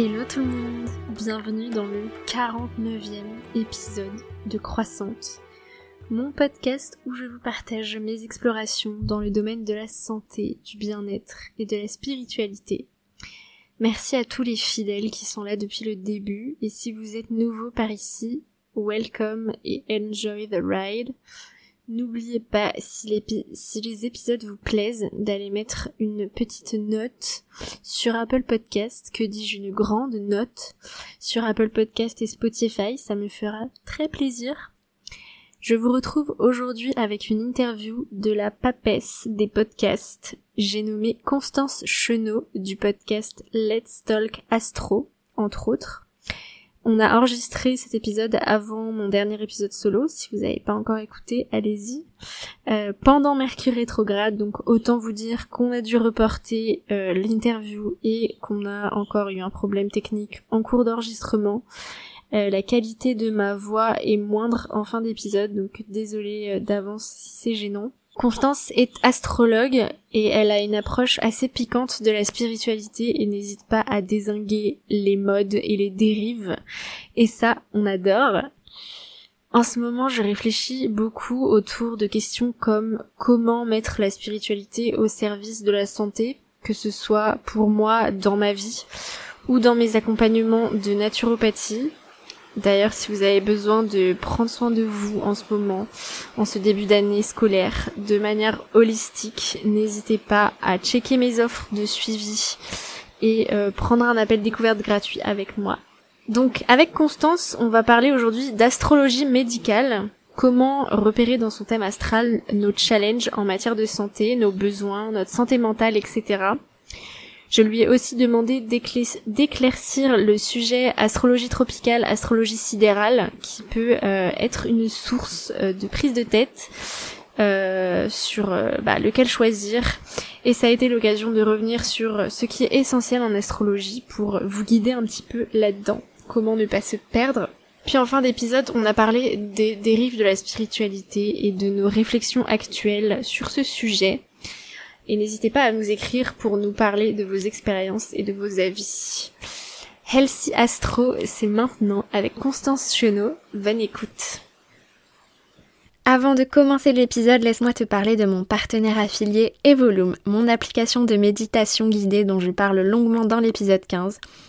Hello tout le monde, bienvenue dans le 49e épisode de Croissante, mon podcast où je vous partage mes explorations dans le domaine de la santé, du bien-être et de la spiritualité. Merci à tous les fidèles qui sont là depuis le début et si vous êtes nouveau par ici, welcome et enjoy the ride. N'oubliez pas, si, les épisodes vous plaisent, d'aller mettre une petite note sur Apple Podcast, que dis-je, une grande note sur Apple Podcast et Spotify, ça me fera très plaisir. Je vous retrouve aujourd'hui avec une interview de la papesse des podcasts. J'ai nommé Constance Chenot du podcast Let's Talk Astro, entre autres. On a enregistré cet épisode avant mon dernier épisode solo. Si vous n'avez pas encore écouté, allez-y. Euh, pendant Mercure rétrograde, donc autant vous dire qu'on a dû reporter euh, l'interview et qu'on a encore eu un problème technique en cours d'enregistrement. Euh, la qualité de ma voix est moindre en fin d'épisode, donc désolé d'avance si c'est gênant. Constance est astrologue et elle a une approche assez piquante de la spiritualité et n'hésite pas à désinguer les modes et les dérives. Et ça, on adore. En ce moment, je réfléchis beaucoup autour de questions comme comment mettre la spiritualité au service de la santé, que ce soit pour moi dans ma vie ou dans mes accompagnements de naturopathie, D'ailleurs, si vous avez besoin de prendre soin de vous en ce moment, en ce début d'année scolaire, de manière holistique, n'hésitez pas à checker mes offres de suivi et euh, prendre un appel découverte gratuit avec moi. Donc, avec Constance, on va parler aujourd'hui d'astrologie médicale. Comment repérer dans son thème astral nos challenges en matière de santé, nos besoins, notre santé mentale, etc. Je lui ai aussi demandé d'éclaircir le sujet astrologie tropicale, astrologie sidérale, qui peut euh, être une source euh, de prise de tête euh, sur bah, lequel choisir. Et ça a été l'occasion de revenir sur ce qui est essentiel en astrologie pour vous guider un petit peu là-dedans, comment ne pas se perdre. Puis en fin d'épisode, on a parlé des dérives de la spiritualité et de nos réflexions actuelles sur ce sujet et n'hésitez pas à nous écrire pour nous parler de vos expériences et de vos avis. Healthy Astro, c'est maintenant avec Constance Chenot. Bonne écoute. Avant de commencer l'épisode, laisse-moi te parler de mon partenaire affilié Evolume, mon application de méditation guidée dont je parle longuement dans l'épisode 15.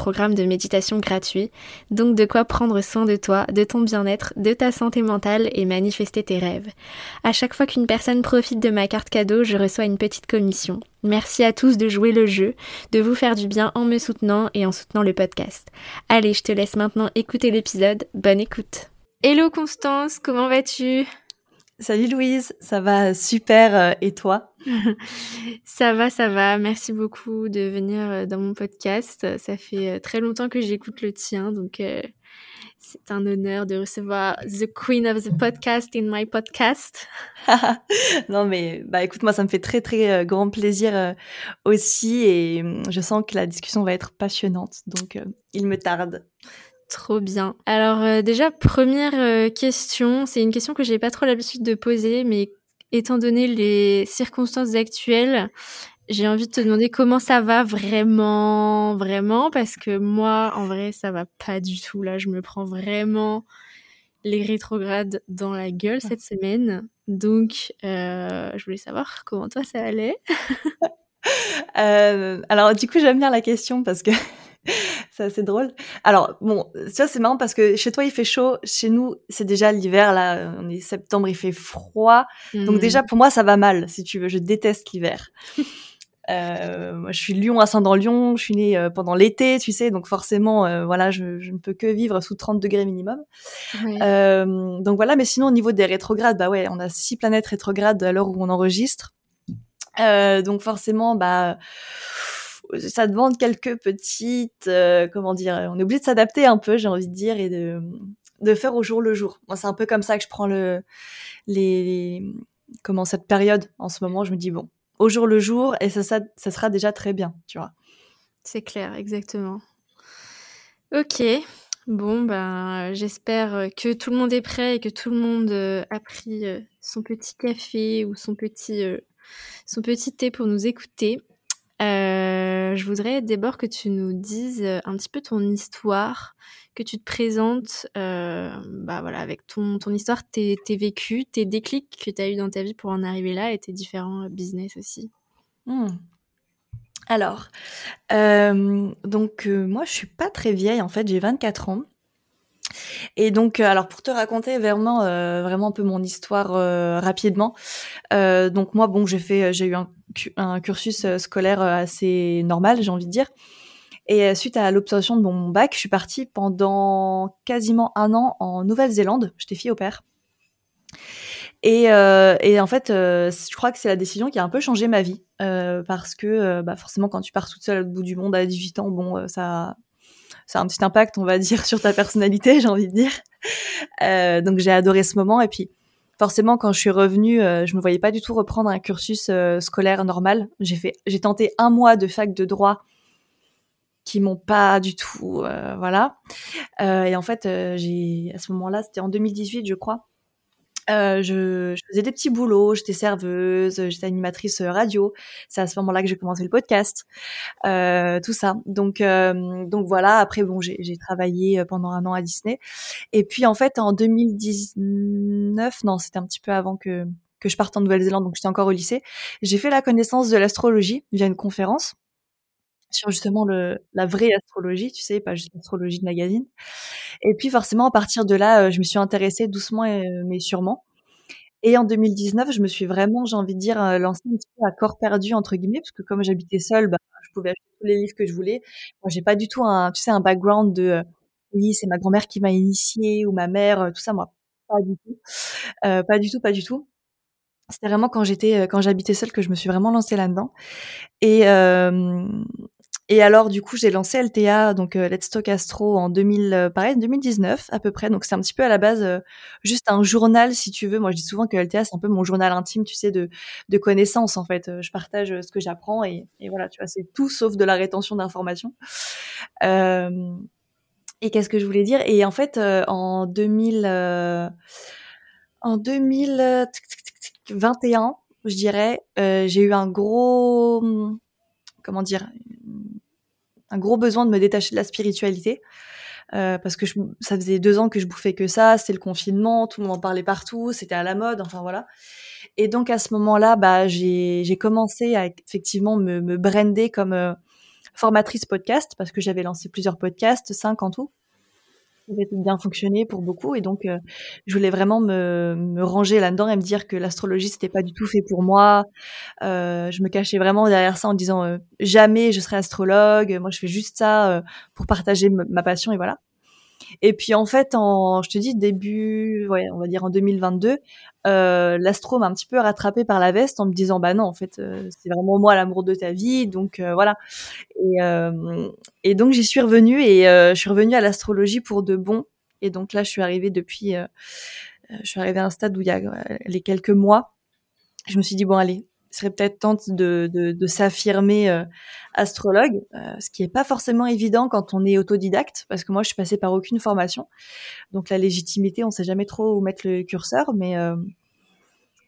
programme de méditation gratuit, donc de quoi prendre soin de toi, de ton bien-être, de ta santé mentale et manifester tes rêves. À chaque fois qu'une personne profite de ma carte cadeau, je reçois une petite commission. Merci à tous de jouer le jeu, de vous faire du bien en me soutenant et en soutenant le podcast. Allez, je te laisse maintenant écouter l'épisode. Bonne écoute. Hello Constance, comment vas-tu? Salut Louise, ça va super euh, et toi? Ça va, ça va. Merci beaucoup de venir euh, dans mon podcast. Ça fait euh, très longtemps que j'écoute le tien, donc c'est un honneur de recevoir the queen of the podcast in my podcast. non mais bah écoute moi ça me fait très très grand plaisir aussi et hum, je sens que la discussion va être passionnante donc il me tarde. Trop bien. Alors euh, déjà première euh, question, c'est une question que j'ai pas trop l'habitude de poser, mais étant donné les circonstances actuelles, j'ai envie de te demander comment ça va vraiment, vraiment, parce que moi, en vrai, ça va pas du tout. Là, je me prends vraiment les rétrogrades dans la gueule cette semaine. Donc, euh, je voulais savoir comment toi ça allait. alors, du coup, j'aime bien la question parce que c'est assez drôle. Alors, bon, ça c'est marrant parce que chez toi il fait chaud, chez nous c'est déjà l'hiver, là, on est septembre, il fait froid. Donc déjà, mmh. pour moi, ça va mal, si tu veux, je déteste l'hiver. euh, moi, je suis Lyon, ascendant Lyon, je suis née euh, pendant l'été, tu sais, donc forcément, euh, voilà, je, je, ne peux que vivre sous 30 degrés minimum. Donc voilà, mais sinon, au niveau des rétrogrades, bah ouais, on a six planètes rétrogrades à l'heure où on enregistre. donc forcément, bah ça demande quelques petites, euh, comment dire, on est obligé de s'adapter un peu, j'ai envie de dire, et de, faire au jour le jour. Moi, c'est un peu comme ça que je prends le, comment cette période en ce moment. Je me dis bon, au jour le jour, et ça, ça, ça sera déjà très bien, tu vois. C'est clair, exactement. Ok, bon ben, j'espère que tout le monde est prêt et que tout le monde euh, a pris euh, son petit café ou son petit, son petit thé pour nous écouter. Euh, je voudrais d'abord que tu nous dises euh, un petit peu ton histoire, que tu te présentes euh, bah voilà, avec ton, ton histoire, tes, tes vécus, tes déclics que tu as eu dans ta vie pour en arriver là et tes différents business aussi. Hmm. Alors, donc moi je suis pas très vieille en fait, j'ai 24 ans. Et donc, alors pour te raconter vraiment, vraiment un peu mon histoire rapidement. donc moi, bon, j'ai fait, j'ai eu un cursus euh, scolaire euh, assez normal, j'ai envie de dire. Et euh, suite à l'obtention de mon bac, je suis partie pendant quasiment un an en Nouvelle-Zélande. J'étais fille au père. Et, et, en fait, je crois que c'est la décision qui a un peu changé ma vie. parce que bah forcément, quand tu pars toute seule au bout du monde à 18 ans, bon, ça, ça a un petit impact, on va dire, sur ta personnalité, j'ai envie de dire. donc j'ai adoré ce moment. Et puis, forcément, quand je suis revenue, euh, je me voyais pas du tout reprendre un cursus euh, scolaire normal. J'ai fait, j'ai tenté un mois de fac de droit qui m'ont pas du tout, euh, voilà. et en fait, j'ai à ce moment-là, c'était en 2018, je crois. Euh, je, je, faisais des petits boulots, j'étais serveuse, j'étais animatrice radio. C'est à ce moment-là que j'ai commencé le podcast, euh, tout ça. Donc, euh, donc voilà. Après, bon, j'ai travaillé pendant un an à Disney. Et puis en fait, en 2019, non, c'était un petit peu avant que que je parte en Nouvelle-Zélande, donc j'étais encore au lycée. J'ai fait la connaissance de l'astrologie via une conférence sur justement le, la vraie astrologie, tu sais, pas juste l'astrologie de magazine. Et puis forcément, à partir de là, euh, je me suis intéressée doucement mais sûrement. Et en 2019, je me suis vraiment, j'ai envie de dire, euh, lancée un petit peu à corps perdu entre guillemets, parce que comme j'habitais seule, bah, je pouvais acheter tous les livres que je voulais. Moi, j'ai pas du tout un, tu sais, un background de, euh, oui, c'est ma grand-mère qui m'a initiée ou ma mère, tout ça, moi, pas du tout, euh, pas du tout, pas du tout. C'était vraiment quand j'étais, quand j'habitais seule que je me suis vraiment lancée là-dedans. Et et alors, du coup, j'ai lancé LTA, donc euh, Let's Talk Astro, en 2000, euh, pareil, 2019 à peu près. Donc, c'est un petit peu à la base euh, juste un journal, si tu veux. Moi, je dis souvent que LTA, c'est un peu mon journal intime, tu sais, de, de connaissances, en fait. Je partage ce que j'apprends et, et, voilà, tu vois, c'est tout sauf de la rétention d'informations. et qu'est-ce que je voulais dire? Et en fait, en 2000, en 2021, je dirais, j'ai eu un gros, comment dire, un gros besoin de me détacher de la spiritualité. Euh, parce que je, ça faisait deux ans que je bouffais que ça, c'était le confinement, tout le monde en parlait partout, c'était à la mode, enfin voilà. Et donc à ce moment-là, bah, j'ai commencé à effectivement me, me brander comme euh, formatrice podcast, parce que j'avais lancé plusieurs podcasts, cinq en tout avait bien fonctionné pour beaucoup et donc euh, je voulais vraiment me, me ranger là-dedans et me dire que l'astrologie c'était pas du tout fait pour moi. Euh, je me cachais vraiment derrière ça en disant euh, jamais je serai astrologue, moi je fais juste ça pour partager ma passion et voilà. Et puis en fait, je te dis début, on va dire en 2022, euh, l'astro m'a un petit peu rattrapé par la veste en me disant bah non, en fait, euh, c'est vraiment moi l'amour de ta vie, donc euh, voilà. Et, et donc j'y suis revenue et je suis revenue à l'astrologie pour de bon. Et donc là, je suis arrivée depuis, je suis arrivée à un stade où il y a les quelques mois, je me suis dit bon allez, serait peut-être temps de, de, de s'affirmer euh, astrologue, euh, ce qui est pas forcément évident quand on est autodidacte, parce que moi je suis passée par aucune formation, donc la légitimité, on sait jamais trop où mettre le curseur, mais euh,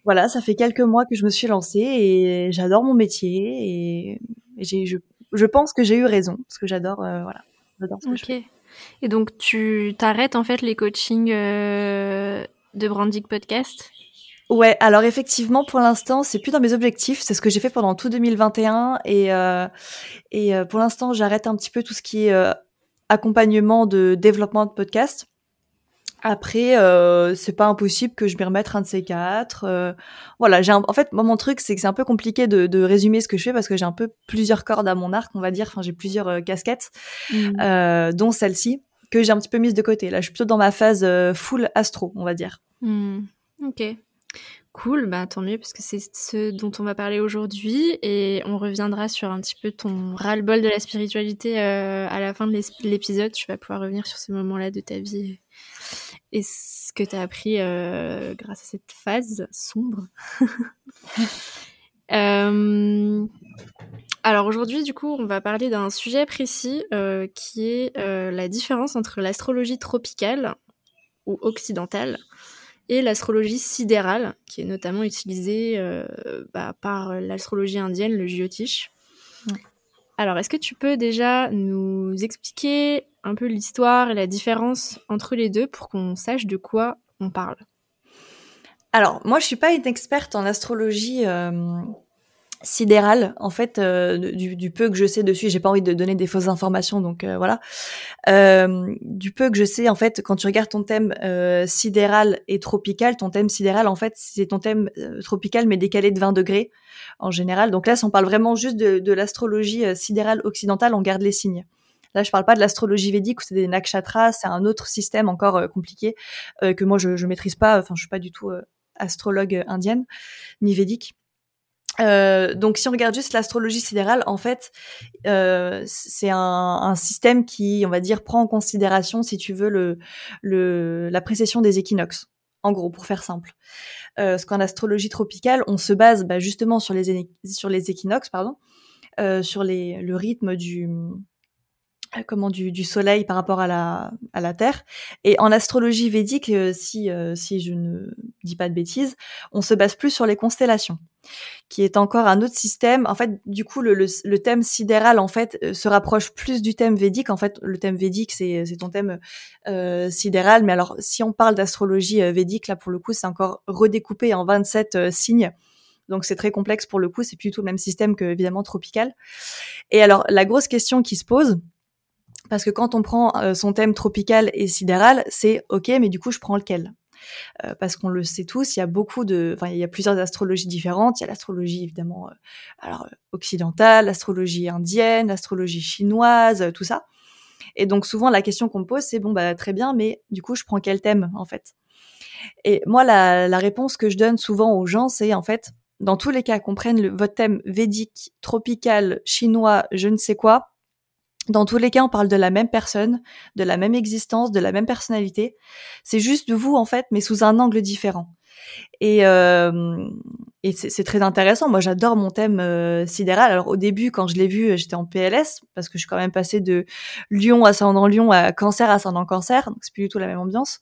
voilà, ça fait quelques mois que je me suis lancée et j'adore mon métier et, j'ai, je, je, pense que j'ai eu raison, parce que j'adore, voilà, j'adore ce que je fais. Et donc tu t'arrêtes en fait les coachings de Brandic Podcast? Ouais, alors effectivement, pour l'instant, c'est plus dans mes objectifs. C'est ce que j'ai fait pendant tout 2021 et euh, et euh, pour l'instant, j'arrête un petit peu tout ce qui est euh, accompagnement de développement de podcast. Après, euh, c'est pas impossible que je m'y remette un de ces quatre. Euh, voilà, j'ai en fait, moi, mon truc, c'est que c'est un peu compliqué de, de, résumer ce que je fais parce que j'ai un peu plusieurs cordes à mon arc, on va dire. Enfin, j'ai plusieurs euh, casquettes, mmh. dont celle-ci que j'ai un petit peu mise de côté. Là, je suis plutôt dans ma phase full astro, on va dire. Mmh. Ok. Cool, bah tant mieux parce que c'est ce dont on va parler aujourd'hui et on reviendra sur un petit peu ton ras-le-bol de la spiritualité euh, à la fin de l'épisode. Tu vas pouvoir revenir sur ce moment-là de ta vie et ce que tu as appris euh, grâce à cette phase sombre. euh, alors aujourd'hui, du coup, on va parler d'un sujet précis qui est la différence entre l'astrologie tropicale ou occidentale et l'astrologie sidérale, qui est notamment utilisée euh, bah, par l'astrologie indienne, le Jyotish. Alors, est-ce que tu peux déjà nous expliquer un peu l'histoire et la différence entre les deux pour qu'on sache de quoi on parle? Alors, moi, je suis pas une experte en astrologie sidéral en fait euh, du, peu que je sais dessus j'ai pas envie de donner des fausses informations donc euh, voilà euh, du peu que je sais en fait quand tu regardes ton thème sidéral et tropical ton thème sidéral en fait c'est ton thème tropical mais décalé de 20 degrés en général donc là si on parle vraiment juste de, l'astrologie sidérale occidentale on garde les signes Là, je parle pas de l'astrologie védique où c'est des nakshatras, c'est un autre système encore compliqué que moi je, je maîtrise pas. Enfin, je suis pas du tout astrologue indienne ni védique. Euh, donc, si on regarde juste l'astrologie sidérale, en fait, euh, c'est un, un, système qui, on va dire, prend en considération, si tu veux, le, le, la précession des équinoxes. En gros, pour faire simple. Euh, parce qu'en astrologie tropicale, on se base bah, justement sur les, sur les équinoxes, pardon, euh, sur les, le rythme du, comment du, du, soleil par rapport à la, à la Terre. Et en astrologie védique, euh, si, euh, si je ne dis pas de bêtises, on se base plus sur les constellations, qui est encore un autre système. En fait, du coup, le, le, thème sidéral en fait se rapproche plus du thème védique. En fait, le thème védique, c'est ton thème euh, sidéral. Mais alors, si on parle d'astrologie védique, là pour le coup, c'est encore redécoupé en 27 signes. Donc c'est très complexe pour le coup, c'est plutôt le même système que évidemment tropical. Et alors la grosse question qui se pose, parce que quand on prend euh, son thème tropical et sidéral, c'est ok, mais du coup, je prends lequel? Euh, parce qu'on le sait tous, il y a beaucoup de, enfin, il y a plusieurs astrologies différentes. Il y a l'astrologie évidemment, euh, alors occidentale, l'astrologie indienne, l'astrologie chinoise, tout ça. Et donc souvent la question qu'on me pose, c'est bon bah très bien, mais du coup je prends quel thème en fait? Et moi la, la, réponse que je donne souvent aux gens, c'est en fait dans tous les cas qu'on prenne le, votre thème védique, tropical, chinois, je ne sais quoi, dans tous les cas, on parle de la même personne, de la même existence, de la même personnalité. C'est juste de vous, en fait, mais sous un angle différent. Et, euh, et c'est très intéressant. Moi, j'adore mon thème euh, sidéral. Alors, au début, quand je l'ai vu, j'étais en PLS parce que je suis quand même passée de Lion ascendant Lion à Cancer ascendant Cancer. Donc, c'est plus du tout la même ambiance.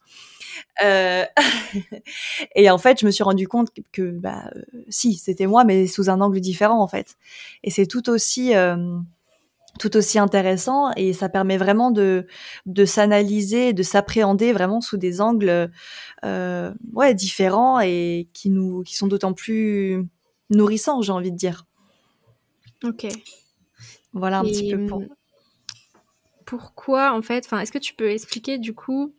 Euh... et en fait, je me suis rendu compte que, bah, euh, si, c'était moi, mais sous un angle différent, en fait. Et c'est tout aussi euh, tout aussi intéressant et ça permet vraiment de, de s'analyser, de s'appréhender vraiment sous des angles euh, ouais, différents et qui, nous, qui sont d'autant plus nourrissants, j'ai envie de dire. Ok. Voilà un petit peu pour... Pourquoi, en fait, enfin, est-ce que tu peux expliquer du coup,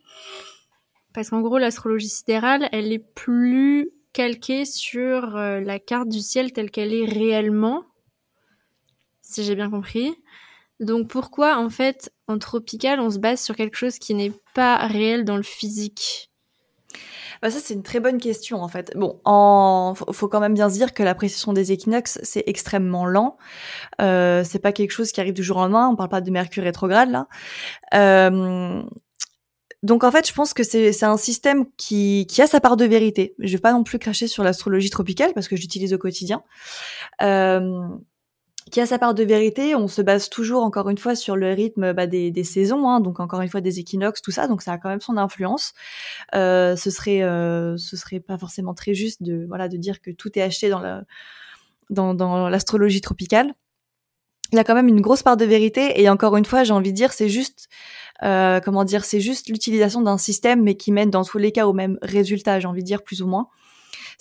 parce qu'en gros, l'astrologie sidérale, elle est plus calquée sur euh, la carte du ciel telle qu'elle est réellement, si j'ai bien compris. Donc pourquoi en fait en tropical on se base sur quelque chose qui n'est pas réel dans le physique? Bah ça c'est une très bonne question en fait. Bon, en faut quand même bien se dire que la précision des équinoxes c'est extrêmement lent. Euh, c'est pas quelque chose qui arrive du jour au lendemain. On parle pas de Mercure rétrograde là. Euh, donc en fait, je pense que c'est un système qui, qui a sa part de vérité. Je vais pas non plus cracher sur l'astrologie tropicale parce que j'utilise au quotidien. Euh, qui a sa part de vérité. On se base toujours, encore une fois, sur le rythme bah, des, des, saisons, hein, donc encore une fois des équinoxes, tout ça. Donc ça a quand même son influence. Euh, ce serait, euh, ce serait pas forcément très juste de, voilà, de dire que tout est acheté dans la, dans, dans l'astrologie tropicale. Il y a quand même une grosse part de vérité. Et encore une fois, j'ai envie de dire, c'est juste, euh, comment dire, c'est juste l'utilisation d'un système, mais qui mène dans tous les cas au même résultat. J'ai envie de dire plus ou moins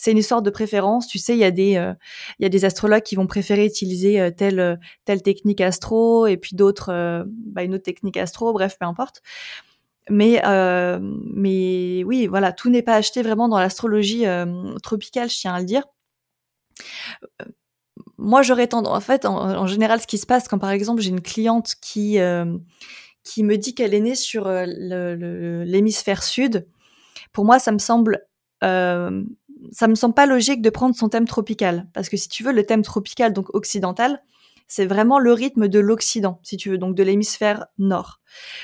c'est une histoire de préférence. Tu sais, il y a des euh, il y a des astrologues qui vont préférer utiliser euh, telle euh, telle technique astro et puis d'autres bah, une autre technique astro. Bref, peu importe. Mais mais oui, voilà, tout n'est pas acheté vraiment dans l'astrologie tropicale, je tiens à le dire moi j'aurais tendance en fait en, général ce qui se passe quand par exemple j'ai une cliente qui qui me dit qu'elle est née sur l'hémisphère sud pour moi ça me semble ça me semble pas logique de prendre son thème tropical parce que si tu veux le thème tropical donc occidental, c'est vraiment le rythme de l'Occident, si tu veux, donc de l'hémisphère nord.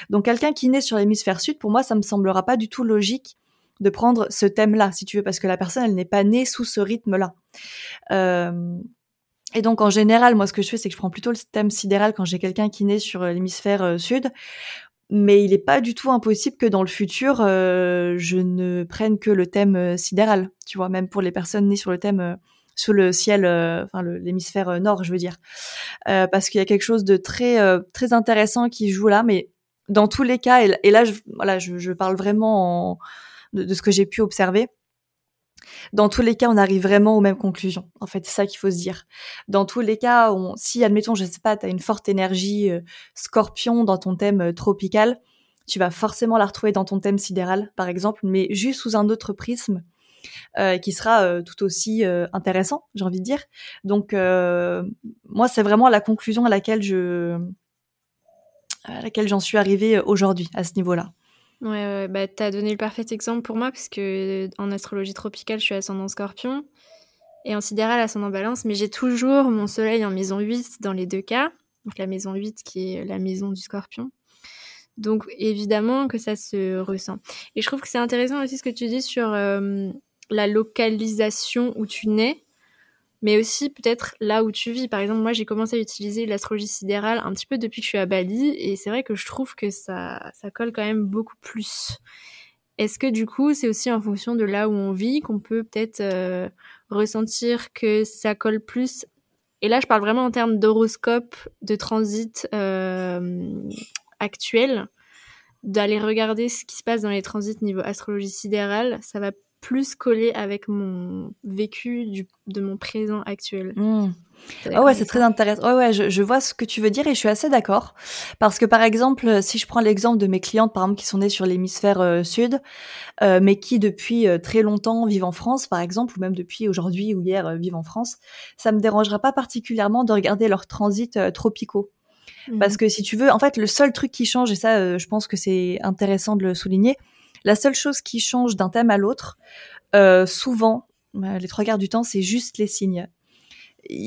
Donc quelqu'un qui naît sur l'hémisphère sud, pour moi, ça me semblera pas du tout logique de prendre ce thème-là, si tu veux, parce que la personne, elle n'est pas née sous ce rythme-là. Euh, et donc en général, moi, ce que je fais, c'est que je prends plutôt le thème sidéral quand j'ai quelqu'un qui naît sur l'hémisphère euh, sud. Mais il n'est pas du tout impossible que dans le futur, euh, je ne prenne que le thème sidéral, tu vois, même pour les personnes nées sur le thème sous le ciel, euh, enfin l'hémisphère euh, nord, je veux dire, euh, parce qu'il y a quelque chose de très très intéressant qui joue là. Mais dans tous les cas, et, là, je, voilà, je, parle vraiment de, ce que j'ai pu observer. Dans tous les cas, on arrive vraiment aux mêmes conclusions. En fait, c'est ça qu'il faut se dire. Dans tous les cas, si, admettons, je sais pas, tu as une forte énergie scorpion dans ton thème tropical, tu vas forcément la retrouver dans ton thème sidéral, par exemple, mais juste sous un autre prisme. Euh, qui sera euh, tout aussi euh, intéressant, j'ai envie de dire. Donc moi, c'est vraiment la conclusion à laquelle je à laquelle j'en suis arrivée aujourd'hui à ce niveau-là. Ouais, bah, tu as donné le parfait exemple pour moi, parce que en astrologie tropicale, je suis ascendant scorpion, et en sidéral, ascendant balance, mais j'ai toujours mon soleil en maison 8 dans les deux cas, donc la maison 8 qui est la maison du scorpion. Donc évidemment que ça se ressent. Et je trouve que c'est intéressant aussi ce que tu dis sur la localisation où tu nais, mais aussi peut-être là où tu vis. Par exemple, moi, j'ai commencé à utiliser l'astrologie sidérale un petit peu depuis que je suis à Bali, et c'est vrai que je trouve que ça, ça colle quand même beaucoup plus. Est-ce que du coup, c'est aussi en fonction de là où on vit qu'on peut peut-être euh, ressentir que ça colle plus? Et là, je parle vraiment en termes d'horoscope, de transit euh, actuel, d'aller regarder ce qui se passe dans les transits niveau astrologie sidérale, ça va plus collé avec mon vécu du, de mon présent actuel. Hmm. Oh ouais, c'est très intéressant. Ouais, ouais, je, je, vois ce que tu veux dire et je suis assez d'accord. Parce que par exemple, si je prends l'exemple de mes clientes, par exemple, qui sont nées sur l'hémisphère euh, sud, euh, mais qui depuis euh, très longtemps vivent en France, par exemple, ou même depuis aujourd'hui ou hier vivent en France, ça me dérangera pas particulièrement de regarder leurs transits tropicaux. Parce mmh. que si tu veux, en fait, le seul truc qui change, et ça, je pense que c'est intéressant de le souligner, la seule chose qui change d'un thème à l'autre, euh, souvent, euh, les trois quarts du temps, c'est juste les signes.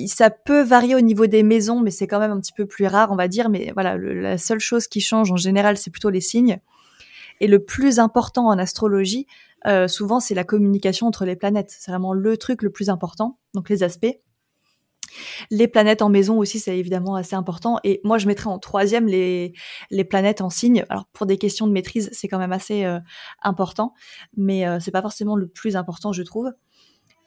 Ça peut varier au niveau des maisons, mais c'est quand même un petit peu plus rare, on va dire. Mais voilà, la seule chose qui change en général, c'est plutôt les signes. Et le plus important en astrologie, euh, souvent, c'est la communication entre les planètes. C'est vraiment le truc le plus important, donc les aspects. Les planètes en maison aussi, c'est évidemment assez important. Et moi, je mettrais en troisième les, les planètes en signe. Alors, pour des questions de maîtrise, c'est quand même assez euh, important, mais euh, c'est pas forcément le plus important, je trouve.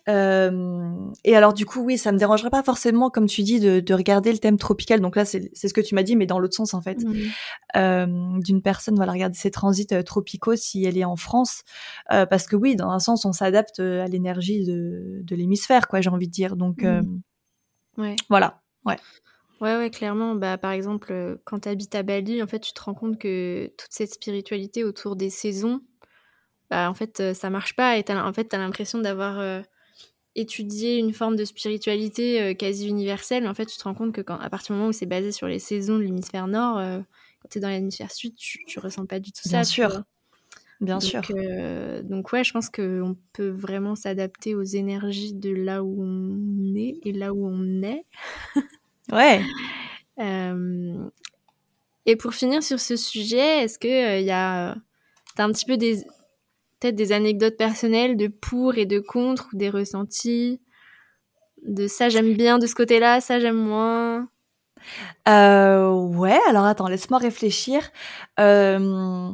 Euh, et alors du coup, oui, ça me dérangerait pas forcément, comme tu dis, de, de regarder le thème tropical. Donc là, c'est ce que tu m'as dit, mais dans l'autre sens en fait, mmh. d'une personne, voilà, regarder ses transits tropicaux si elle est en France, parce que oui, dans un sens, on s'adapte à l'énergie de, de l'hémisphère, quoi. J'ai envie de dire. Donc mmh. Ouais. Voilà, ouais. Ouais, ouais, clairement. Bah, par exemple, euh, quand tu habites à Bali, en fait, tu te rends compte que toute cette spiritualité autour des saisons, bah, en fait, euh, ça marche pas. Et en fait, tu as l'impression d'avoir euh, étudié une forme de spiritualité quasi universelle. Mais en fait, tu te rends compte que quand, à partir du moment où c'est basé sur les saisons de l'hémisphère nord, quand tu es dans l'hémisphère sud, tu, tu ressens pas du tout Bien ça. sûr. Bien donc, sûr. Euh, donc ouais, je pense qu'on peut vraiment s'adapter aux énergies de là où on est et là où on est. ouais. Euh, et pour finir sur ce sujet, est-ce que il euh, y a un petit peu des peut-être des anecdotes personnelles de pour et de contre ou des ressentis? De ça j'aime bien de ce côté-là, ça j'aime moins? Euh, ouais, alors attends, laisse-moi réfléchir. Euh,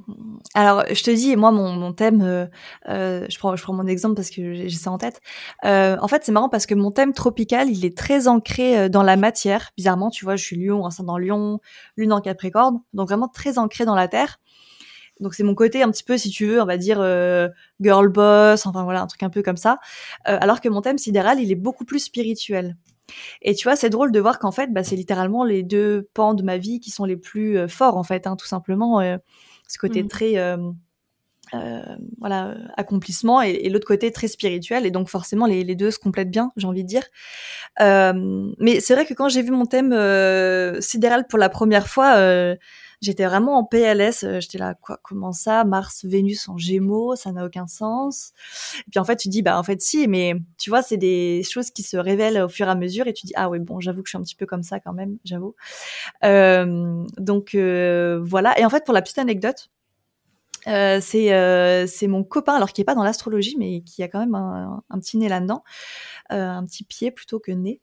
alors, je te dis, moi, mon, thème, euh, je, prends, je prends mon exemple parce que j'ai ça en tête. En fait, c'est marrant parce que mon thème tropical, il est très ancré dans la matière. Bizarrement, tu vois, je suis lion, dans Lion, lune en Capricorne, donc vraiment très ancré dans la terre. Donc c'est mon côté un petit peu, si tu veux, on va dire girl boss, enfin voilà, un truc un peu comme ça. alors que mon thème sidéral, il est beaucoup plus spirituel. Et tu vois, c'est drôle de voir qu'en fait, bah, c'est littéralement les deux pans de ma vie qui sont les plus euh, forts, en fait, hein, tout simplement. Euh, ce côté mmh. très, euh, voilà, accomplissement et, l'autre côté très spirituel. Et donc, forcément, les, les deux se complètent bien, j'ai envie de dire. mais c'est vrai que quand j'ai vu mon thème sidéral pour la première fois, J'étais vraiment en PLS. Euh, j'étais là, quoi, comment ça Mars, Vénus en Gémeaux, ça n'a aucun sens. Et puis en fait, tu dis, bah en fait si, mais tu vois, c'est des choses qui se révèlent au fur et à mesure, et tu dis, ah oui, bon, j'avoue que je suis un petit peu comme ça quand même, j'avoue. Euh, donc euh, voilà. Et en fait, pour la petite anecdote, euh, c'est euh, c'est mon copain, alors qui est pas dans l'astrologie, mais qui a quand même un, petit nez là-dedans, euh, un petit pied plutôt que nez.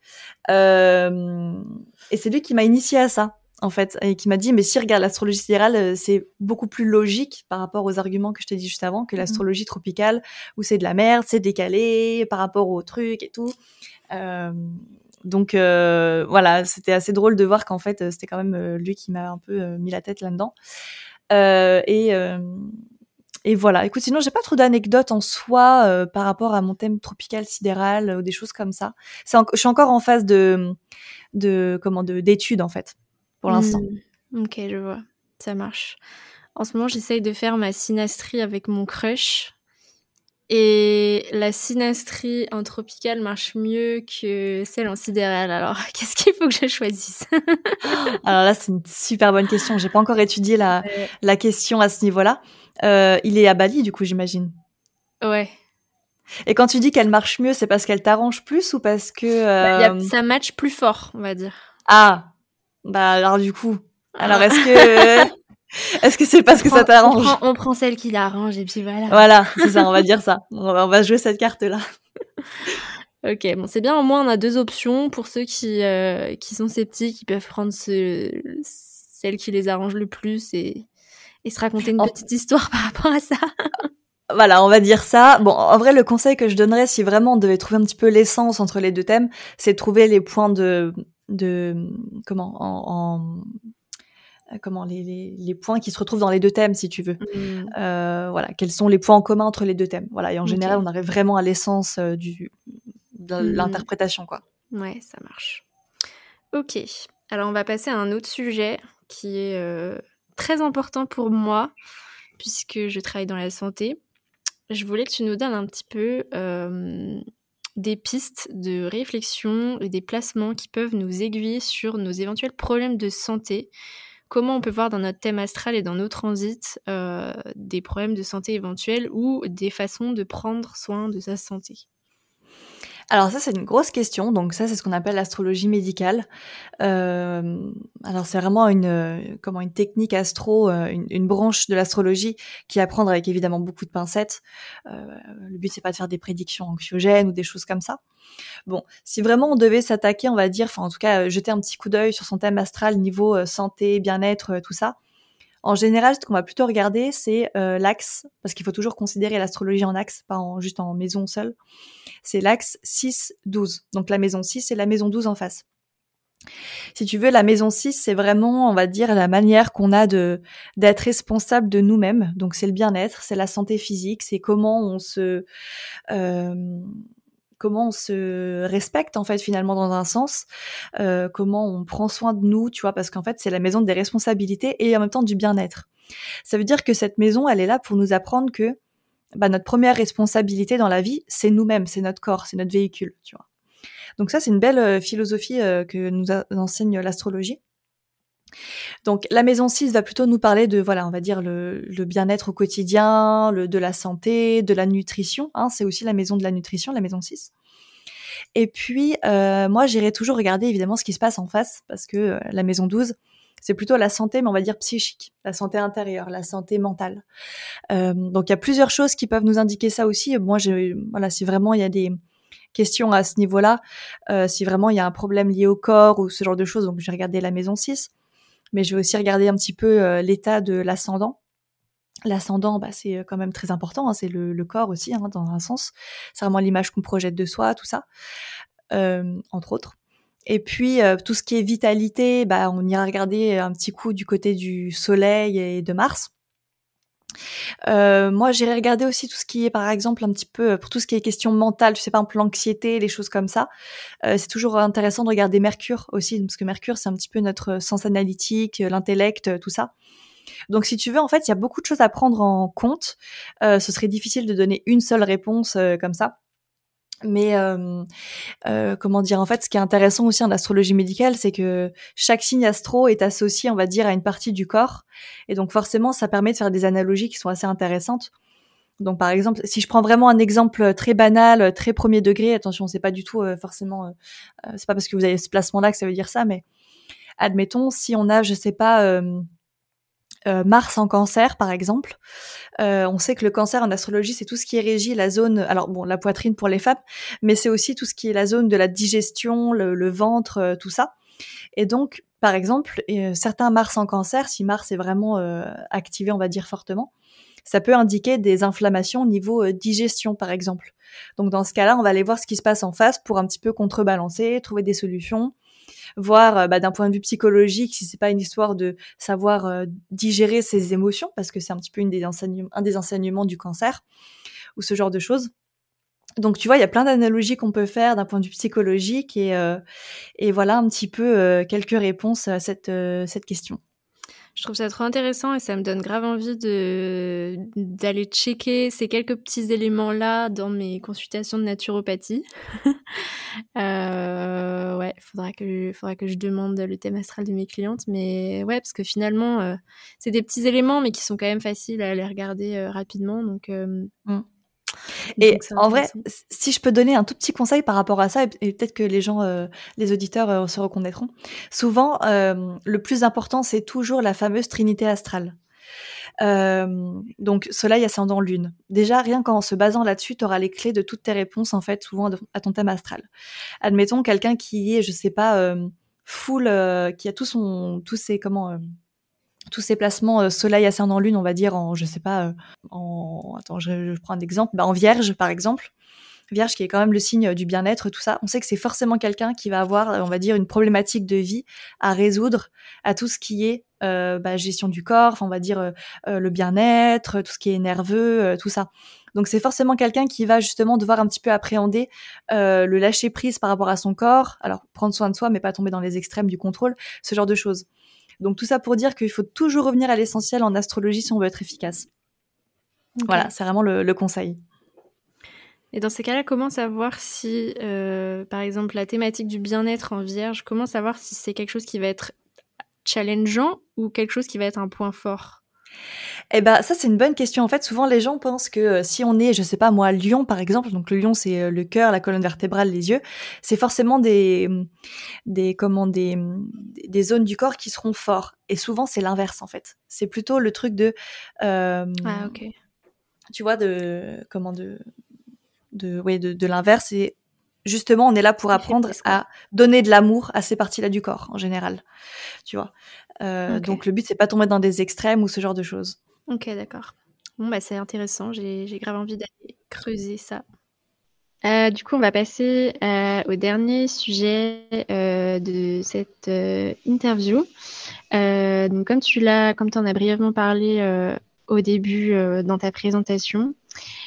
et c'est lui qui m'a initié à ça en fait, et qui m'a dit, mais si regarde l'astrologie sidérale, euh, c'est beaucoup plus logique par rapport aux arguments que je t'ai dit juste avant que mmh l'astrologie tropicale, où c'est de la merde, c'est décalé par rapport aux trucs et tout. Euh, donc euh, voilà, c'était assez drôle de voir qu'en fait, c'était quand même lui qui m'a un peu mis la tête là-dedans. et et voilà. Écoute, sinon j'ai pas trop d'anecdotes en soi par rapport à mon thème tropical sidéral ou des choses comme ça. Je suis encore en phase de de comment de d'études en fait pour l'instant. Hmm. Ok, je vois. Ça marche. En ce moment, j'essaye de faire ma synastrie avec mon crush. Et la synastrie en tropical marche mieux que celle en sidéral. Alors, qu'est-ce qu'il faut que je choisisse? Alors là, c'est une super bonne question. J'ai pas encore étudié la, la question à ce niveau-là. Euh, il est à Bali, du coup, j'imagine. Ouais. Et quand tu dis qu'elle marche mieux, c'est parce qu'elle t'arrange plus ou parce que bah, euh... ça match plus fort, on va dire. Ah, bah alors du coup, alors est-ce que est-ce que c'est parce que ça t'arrange? on, prend celle qui l'arrange et puis voilà. Voilà, c'est ça, on va dire ça. On va, jouer cette carte là. ok, bon c'est bien. Au moins on a deux options pour ceux qui euh, qui sont sceptiques, qui peuvent prendre ce, celle qui les arrange le plus et et se raconter une petite histoire par rapport à ça. Voilà, on va dire ça. Bon, en vrai, le conseil que je donnerais, si vraiment on devait trouver un petit peu l'essence entre les deux thèmes, c'est de trouver les points de, de comment en, euh, comment les, les, points qui se retrouvent dans les deux thèmes si tu veux. Mmh. euh, voilà quels sont les points en commun entre les deux thèmes. Voilà et en général on arrive vraiment à l'essence euh, du de mmh. l'interprétation quoi. Ouais ça marche. Ok. Alors on va passer à un autre sujet qui est très important pour moi puisque je travaille dans la santé. Je voulais que tu nous donnes un petit peu des pistes de réflexion et des placements qui peuvent nous aiguiller sur nos éventuels problèmes de santé. Comment on peut voir dans notre thème astral et dans nos transits euh, des problèmes de santé éventuels ou des façons de prendre soin de sa santé? Alors ça, c'est une grosse question. Donc ça, c'est ce qu'on appelle l'astrologie médicale. Euh, alors c'est vraiment une comment une technique astro, euh, une, branche de l'astrologie qui à avec évidemment beaucoup de pincettes. Euh, le but c'est pas de faire des prédictions anxiogènes ou des choses comme ça. Bon, si vraiment on devait s'attaquer, on va dire, enfin en tout cas jeter un petit coup d'œil sur son thème astral niveau santé, bien-être, tout ça. En général, ce qu'on va plutôt regarder, c'est euh, l'axe, parce qu'il faut toujours considérer l'astrologie en axe, pas juste en maison seule. C'est l'axe 6-12. Donc la maison 6 et la maison 12 en face. Si tu veux, la maison 6, c'est vraiment, on va dire, la manière qu'on a de d'être responsable de nous-mêmes. Donc c'est le bien-être, c'est la santé physique, c'est comment on se euh, comment on se respecte en fait finalement dans un sens, euh, comment on prend soin de nous, tu vois, parce qu'en fait c'est la maison des responsabilités et en même temps du bien-être. Ça veut dire que cette maison, elle est là pour nous apprendre que bah, notre première responsabilité dans la vie, c'est nous-mêmes, c'est notre corps, c'est notre véhicule, tu vois. Donc ça, c'est une belle euh, philosophie euh, que nous enseigne l'astrologie. Donc la maison 6 va plutôt nous parler de, voilà, on va dire le, bien-être au quotidien, le, de la santé, de la nutrition. Hein, c'est aussi la maison de la nutrition, la maison 6. Et puis, euh, moi, j'irai toujours regarder évidemment ce qui se passe en face, parce que euh, la maison 12, c'est plutôt la santé, mais on va dire psychique, la santé intérieure, la santé mentale. Euh, donc il y a plusieurs choses qui peuvent nous indiquer ça aussi. Moi, voilà, si vraiment il y a des questions à ce niveau-là, si vraiment il y a un problème lié au corps ou ce genre de choses, donc je vais regarder la maison 6 mais je vais aussi regarder un petit peu euh, l'état de l'ascendant. L'ascendant, bah, c'est euh, quand même très important, hein, c'est le, corps aussi, hein, dans un sens. C'est vraiment l'image qu'on projette de soi, tout ça, euh, entre autres. Et puis, tout ce qui est vitalité, bah, on ira regarder un petit coup du côté du Soleil et de Mars. Euh, moi, j'irai regarder aussi tout ce qui est, par exemple, un petit peu pour tout ce qui est question mentale, tu sais pas, un peu l'anxiété, les choses comme ça. Euh, c'est toujours intéressant de regarder Mercure aussi, parce que Mercure, c'est un petit peu notre sens analytique, l'intellect, tout ça. Donc, si tu veux, en fait, il y a beaucoup de choses à prendre en compte. Euh, ce serait difficile de donner une seule réponse comme ça. Mais comment dire En fait, ce qui est intéressant aussi en astrologie médicale, c'est que chaque signe astro est associé, on va dire, à une partie du corps, et donc forcément, ça permet de faire des analogies qui sont assez intéressantes. Donc, par exemple, si je prends vraiment un exemple très banal, très premier degré, attention, c'est pas du tout forcément, c'est pas parce que vous avez ce placement-là que ça veut dire ça, mais admettons, si on a, je sais pas euh, Mars en cancer, par exemple. Euh, on sait que le cancer en astrologie, c'est tout ce qui est régi la zone, alors bon, la poitrine pour les femmes, mais c'est aussi tout ce qui est la zone de la digestion, le, ventre, euh, tout ça. Et donc, par exemple, certains Mars en cancer, si Mars est vraiment activé, on va dire fortement, ça peut indiquer des inflammations au niveau digestion, par exemple. Donc dans ce cas-là, on va aller voir ce qui se passe en face pour un petit peu contrebalancer, trouver des solutions voir euh, bah, d'un point de vue psychologique si c'est pas une histoire de savoir euh, digérer ses émotions parce que c'est un petit peu des un des enseignements du cancer ou ce genre de choses. Donc tu vois, il y a plein d'analogies qu'on peut faire d'un point de vue psychologique et, euh, voilà un petit peu quelques réponses à cette question. Je trouve ça trop intéressant et ça me donne grave envie de d'aller checker ces quelques petits éléments-là dans mes consultations de naturopathie. euh, ouais, faudra que faudra que je demande le thème astral de mes clientes, mais ouais, parce que finalement, euh, c'est des petits éléments, mais qui sont quand même faciles à aller regarder euh, rapidement, donc. Mmh. Et en vrai, si je peux donner un tout petit conseil par rapport à ça, et, peut-être que les gens, euh, les auditeurs euh, se reconnaîtront, souvent, euh, le plus important, c'est toujours la fameuse trinité astrale. donc, soleil, ascendant, lune. Déjà, rien qu'en se basant là-dessus, tu auras les clés de toutes tes réponses, en fait, souvent à ton thème astral. Admettons quelqu'un qui est, je sais pas, full, qui a tout son, tous ses, comment, tous ces placements euh, soleil ascendant lune, on va dire en je sais pas euh, en attends, je, prends un exemple, bah, en Vierge par exemple. Vierge qui est quand même le signe du bien-être, tout ça. On sait que c'est forcément quelqu'un qui va avoir, on va dire, une problématique de vie à résoudre à tout ce qui est euh, bah, gestion du corps, on va dire le bien-être, tout ce qui est nerveux, tout ça. Donc c'est forcément quelqu'un qui va justement devoir un petit peu appréhender le lâcher prise par rapport à son corps. Alors prendre soin de soi, mais pas tomber dans les extrêmes du contrôle, ce genre de choses. Donc tout ça pour dire qu'il faut toujours revenir à l'essentiel en astrologie si on veut être efficace. Voilà, c'est vraiment le, conseil. Et dans ces cas-là, comment savoir si, euh, par exemple, la thématique du bien-être en vierge, comment savoir si c'est quelque chose qui va être challengeant ou quelque chose qui va être un point fort? Eh ben ça c'est une bonne question. En fait, souvent les gens pensent que euh, si on est, je sais pas moi, lion par exemple, donc le lion c'est euh, le cœur, la colonne vertébrale, les yeux, c'est forcément des mm, des comment des mm, des zones du corps qui seront forts. Et souvent c'est l'inverse en fait. C'est plutôt le truc de euh, ah ok. Tu vois de comment de de ouais de, de l'inverse et justement, on est là pour apprendre à donner de l'amour à ces parties-là du corps, en général. Tu vois? Euh, donc le but c'est pas tomber dans des extrêmes ou ce genre de choses. Ok, d'accord. Bon bah c'est intéressant. J'ai grave envie d'aller creuser ça. Euh, du coup, on va passer euh, au dernier sujet de cette interview. donc, comme tu l'as, comme tu en as brièvement parlé au début dans ta présentation,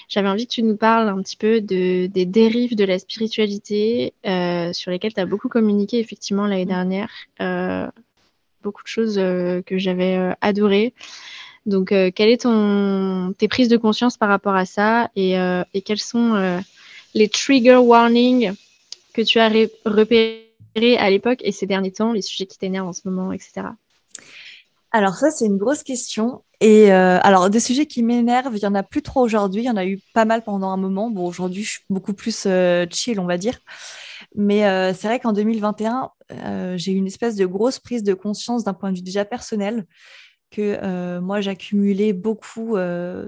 j'avais envie que tu nous parles un petit peu de, des dérives de la spiritualité sur lesquelles tu as beaucoup communiqué effectivement l'année mmh. dernière beaucoup de choses euh, que j'avais euh, adorées. Donc, euh, quelles est ton, tes prises de conscience par rapport à ça et, et quels sont les trigger warnings que tu as repérés à l'époque et ces derniers temps, les sujets qui t'énervent en ce moment, etc. Alors ça, c'est une grosse question. Et alors, des sujets qui m'énervent, il y en a plus trop aujourd'hui. Il y en a eu pas mal pendant un moment. Bon, aujourd'hui, je suis beaucoup plus chill, on va dire. Mais euh, c'est vrai qu'en 2021, euh, j'ai eu une espèce de grosse prise de conscience d'un point de vue déjà personnel que euh, moi j'accumulais beaucoup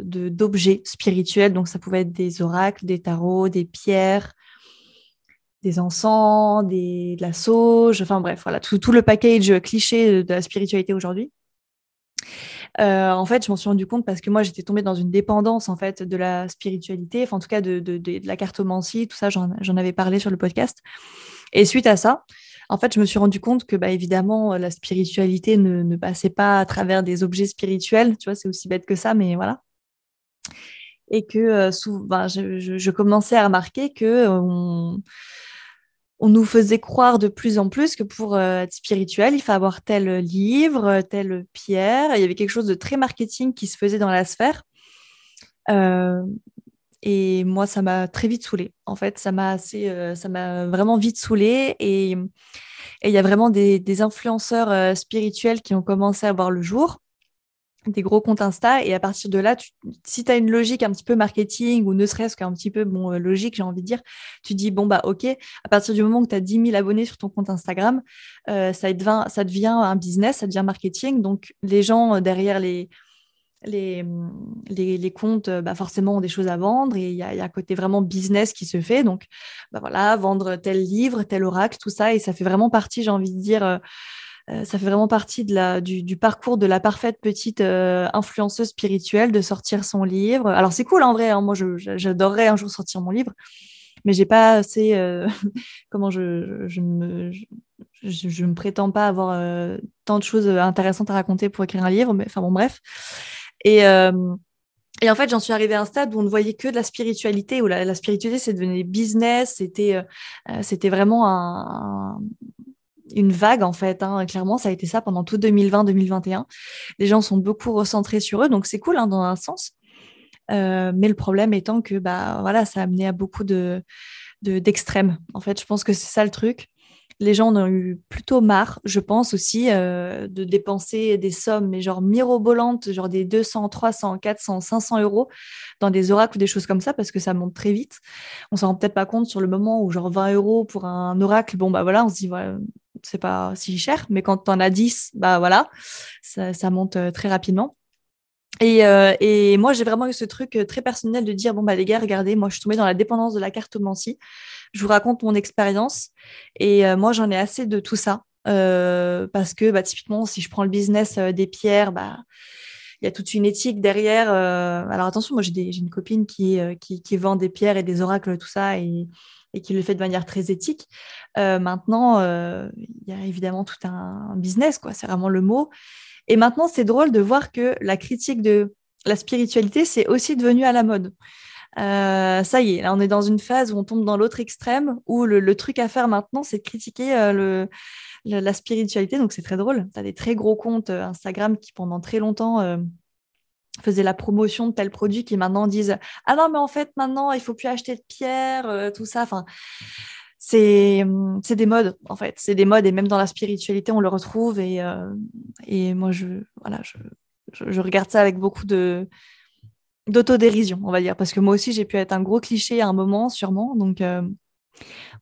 d'objets spirituels. Donc ça pouvait être des oracles, des tarots, des pierres, des encens, des, de la sauge, enfin bref, voilà, tout, tout le package cliché de la spiritualité aujourd'hui. Euh, en fait, je m'en suis rendu compte parce que moi, j'étais tombée dans une dépendance en fait de la spiritualité, en tout cas de, de, de, la cartomancie, tout ça, j'en avais parlé sur le podcast. Et suite à ça, en fait, je me suis rendu compte que, bah, évidemment, la spiritualité ne, ne passait pas à travers des objets spirituels, tu vois, c'est aussi bête que ça, mais voilà. Et que euh, souvent, je, je, commençais à remarquer que on, on nous faisait croire de plus en plus que pour euh, être spirituel, il faut avoir tel livre, telle pierre. Il y avait quelque chose de très marketing qui se faisait dans la sphère. Euh, et moi, ça m'a très vite saoulée. En fait, ça m'a assez, ça m'a vraiment vite saoulée. Et il y a vraiment des, des influenceurs spirituels qui ont commencé à voir le jour des gros comptes Insta et à partir de là, si tu as une logique un petit peu marketing ou ne serait-ce qu'un petit peu bon, euh, logique, j'ai envie de dire, tu dis bon bah ok, à partir du moment où tu as 10 000 abonnés sur ton compte Instagram, euh, ça, devient, ça devient un business, ça devient marketing. Donc les gens euh, derrière les, les, les, comptes, bah forcément, ont des choses à vendre et il y a, un côté vraiment business qui se fait. Donc bah voilà, vendre tel livre, tel oracle, tout ça et ça fait vraiment partie, j'ai envie de dire ça fait vraiment partie du, parcours de la parfaite petite euh, influenceuse spirituelle de sortir son livre. Alors c'est cool en vrai, hein. moi j'adorerais un jour sortir mon livre, mais j'ai pas assez, euh, comment je, je, me, je, me prétends pas avoir tant de choses intéressantes à raconter pour écrire un livre, mais enfin bon bref. Et et en fait, j'en suis arrivée à un stade où on ne voyait que de la spiritualité, où la, spiritualité, c'est devenu business, c'était c'était vraiment un, une vague en fait. Hein. Clairement, ça a été ça pendant tout 2020-2021. Les gens sont beaucoup recentrés sur eux, donc c'est cool hein, dans un sens. Euh, mais le problème étant que bah voilà, ça a amené à beaucoup de d'extrêmes. en fait, je pense que c'est ça le truc les gens en ont eu plutôt marre, je pense aussi, euh, de dépenser des sommes, mais genre mirobolantes, genre des 200, 300, 400, 500 euros dans des oracles ou des choses comme ça, parce que ça monte très vite. On s'en rend peut-être pas compte sur le moment où genre 20 euros pour un oracle, bon bah voilà, on se dit, voilà, c'est pas si cher, mais quand tu en as 10, bah voilà, ça, monte euh, très rapidement. Et, euh, et, moi, j'ai vraiment eu ce truc très personnel de dire bon bah les gars, regardez, moi je suis tombée dans la dépendance de la cartomancie je vous raconte mon expérience. Et euh, moi, j'en ai assez de tout ça. Euh, parce que bah, typiquement, si je prends le business euh, des pierres, bah, il y a toute une éthique derrière. alors attention, moi j'ai une copine qui, qui, vend des pierres et des oracles, tout ça, et, et qui le fait de manière très éthique. maintenant, il y a évidemment tout un business, quoi. C'est vraiment le mot. Et maintenant, c'est drôle de voir que la critique de la spiritualité, c'est aussi devenu à la mode. Euh, ça y est, là, on est dans une phase où on tombe dans l'autre extrême, où le, truc à faire maintenant, c'est de critiquer euh, la spiritualité. Donc, c'est très drôle. Tu as des très gros comptes euh, Instagram qui, pendant très longtemps, faisaient la promotion de tels produits qui maintenant disent Ah non, mais en fait, maintenant, il faut plus acheter de pierres, tout ça. Enfin, c'est des modes, en fait. C'est des modes, et même dans la spiritualité, on le retrouve. Et, et moi, je, voilà, je, regarde ça avec beaucoup de d'autodérision, on va dire, parce que moi aussi j'ai pu être un gros cliché à un moment, sûrement. Donc euh,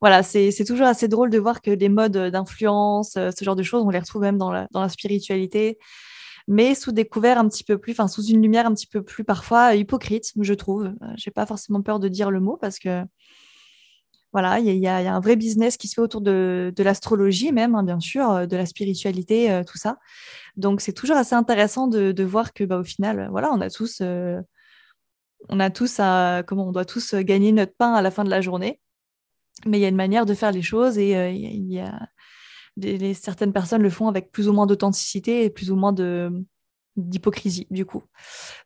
voilà, c'est toujours assez drôle de voir que les modes d'influence, euh, ce genre de choses, on les retrouve même dans la, spiritualité, mais sous des couverts un petit peu plus, enfin sous une lumière un petit peu plus parfois hypocrite, je trouve. Euh, j'ai pas forcément peur de dire le mot parce que voilà, il y, a un vrai business qui se fait autour de, l'astrologie même, hein, bien sûr, de la spiritualité, tout ça. Donc c'est toujours assez intéressant de, voir que bah, au final, voilà, on a tous on a tous à, comment on doit tous gagner notre pain à la fin de la journée. Mais il y a une manière de faire les choses et euh, il y a certaines personnes le font avec plus ou moins d'authenticité et plus ou moins de d'hypocrisie du coup.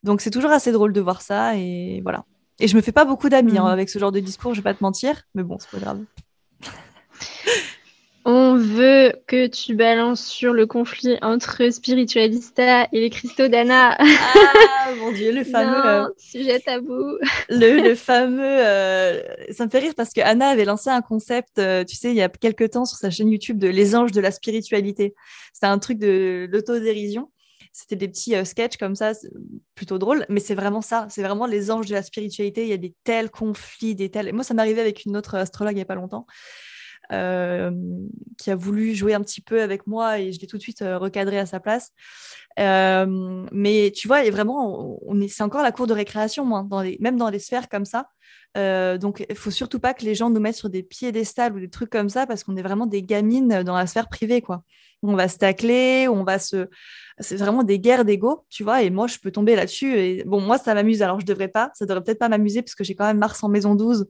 Donc c'est toujours assez drôle de voir ça et voilà. Et je me fais pas beaucoup d'amis hein, mmh. avec ce genre de discours, je vais pas te mentir, mais bon, c'est pas grave. On veut que tu balances sur le conflit entre Spiritualista et les cristaux d'Anna. Ah mon dieu, le fameux euh, sujet tabou. Le, fameux. Euh, ça me fait rire parce que Anna avait lancé un concept, euh, tu sais, il y a quelques temps sur sa chaîne YouTube de les anges de la spiritualité. C'était un truc de l'autodérision. C'était des petits sketchs comme ça, plutôt drôle, mais c'est vraiment ça. C'est vraiment les anges de la spiritualité. Il y a des tels conflits, des tels. Moi, ça m'est arrivé avec une autre astrologue il n'y a pas longtemps. Euh, qui a voulu jouer un petit peu avec moi et je l'ai tout de suite euh, recadré à sa place. Euh, mais tu vois, et vraiment, c'est encore la cour de récréation, moi, même dans les sphères comme ça. donc, il faut surtout pas que les gens nous mettent sur des piédestals ou des trucs comme ça parce qu'on est vraiment des gamines dans la sphère privée, quoi. On va se tacler, on va se. C'est vraiment des guerres d'ego, tu vois. Et moi, je peux tomber là-dessus. Bon, moi, ça m'amuse. Alors, je devrais pas. Ça devrait peut-être pas m'amuser parce que j'ai quand même Mars en maison 12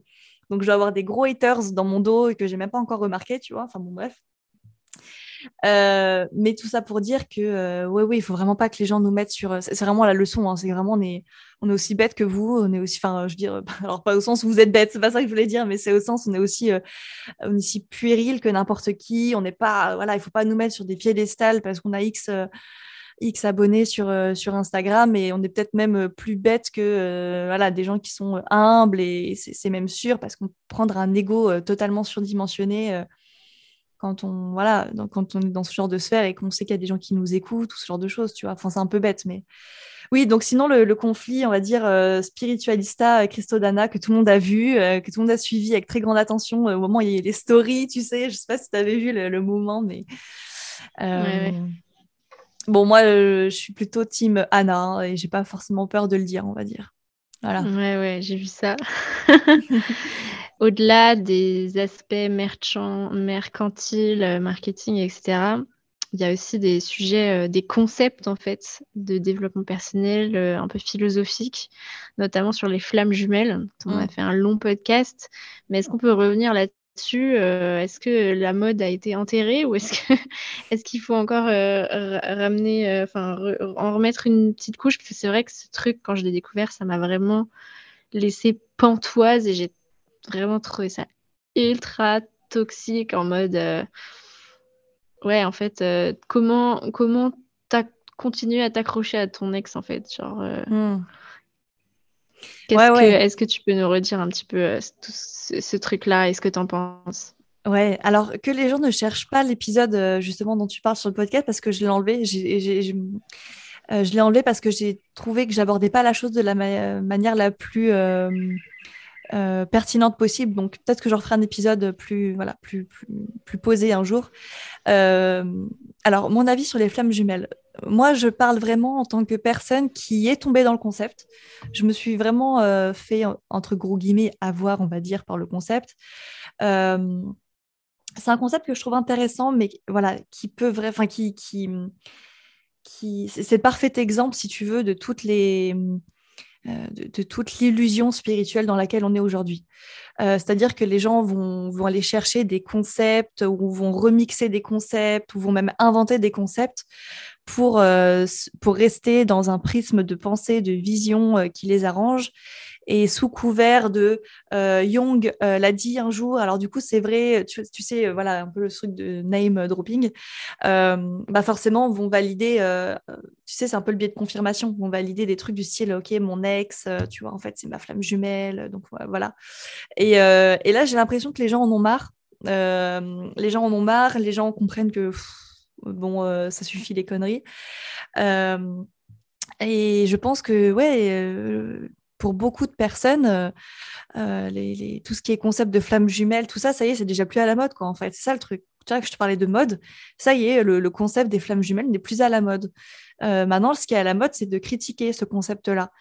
donc, je dois avoir des gros haters dans mon dos et que j'ai même pas encore remarqué, tu vois. Enfin, bon, bref. Euh, mais tout ça pour dire que, euh, oui, oui, il faut vraiment pas que les gens nous mettent sur. C'est vraiment la leçon. Hein, c'est vraiment, on est, on est aussi bête que vous. On est aussi, enfin, je veux dire, alors pas au sens où vous êtes bête, c'est pas ça que je voulais dire, mais c'est au sens où on est aussi, euh, aussi puéril que n'importe qui. On n'est pas, voilà, il faut pas nous mettre sur des piédestals parce qu'on a X X abonnés sur, sur Instagram et on est peut-être même plus bête que voilà, des gens qui sont humbles et c'est même sûr parce qu'on prendre un ego totalement surdimensionné quand on voilà quand on est dans ce genre de sphère et qu'on sait qu'il y a des gens qui nous écoutent ou ce genre de choses tu vois. Enfin c'est un peu bête mais oui donc sinon le, conflit on va dire euh, spiritualista euh, Christo Dana que tout le monde a vu euh, que tout le monde a suivi avec très grande attention au moment où il y a les stories tu sais. Je sais pas si tu avais vu le, moment mais bon moi je suis plutôt team Anna hein, et j'ai pas forcément peur de le dire on va dire voilà ouais ouais j'ai vu ça au-delà des aspects mercantiles, euh, marketing, etc., il y a aussi des sujets, euh, des concepts en fait de développement personnel euh, un peu philosophiques, notamment sur les flammes jumelles. On a mm. fait un long podcast, mais est-ce qu'on peut revenir là-dessus Est-ce que la mode a été enterrée ou est-ce est qu'il faut encore ramener, enfin en remettre une petite couche? Parce que c'est vrai que ce truc, quand je l'ai découvert, ça m'a vraiment laissé pantoise et j'ai vraiment trouvé ça ultra toxique en mode euh, ouais en fait euh, comment comment t'as continué à t'accrocher à ton ex en fait genre euh, est-ce que tu peux nous redire un petit peu ce, truc là est-ce que tu en penses? Ouais, alors que les gens ne cherchent pas l'épisode justement dont tu parles sur le podcast parce que je l'ai enlevé. je l'ai enlevé parce que j'ai trouvé que j'abordais pas la chose de la manière la plus euh, pertinente possible. Donc peut-être que je referai un épisode plus, voilà, plus, plus, posé un jour. Euh, alors, mon avis sur les flammes jumelles. Moi, je parle vraiment en tant que personne qui est tombée dans le concept. Je me suis vraiment euh, fait, entre gros guillemets, avoir, on va dire, par le concept. c'est un concept que je trouve intéressant, mais voilà, qui peut vraiment, enfin, qui, qui, c'est le parfait exemple, si tu veux, de toutes les euh, de, toute l'illusion spirituelle dans laquelle on est aujourd'hui. Euh, c'est-à-dire que les gens vont, vont, aller chercher des concepts ou vont remixer des concepts ou vont même inventer des concepts pour, euh, pour rester dans un prisme de pensée, de vision qui les arrange et sous couvert de euh, Young euh, l'a dit un jour. Alors du coup, c'est vrai, tu, sais, euh, voilà un peu le truc de name dropping. bah forcément, vont valider. tu sais, c'est un peu le biais de confirmation. Vont valider des trucs du style, ok, mon ex, tu vois, en fait, c'est ma flamme jumelle. Donc voilà. Et, et là, j'ai l'impression que les gens en ont marre. les gens en ont marre. Les gens comprennent que bon, ça suffit les conneries. et je pense que ouais pour beaucoup de personnes, euh, euh, tout ce qui est concept de flammes jumelles, tout ça, ça y est, c'est déjà plus à la mode, quoi. C'est ça le truc. Tu vois que je te parlais de mode, ça y est, le, concept des flammes jumelles n'est plus à la mode. Euh, maintenant, ce qui est à la mode, c'est de critiquer ce concept-là.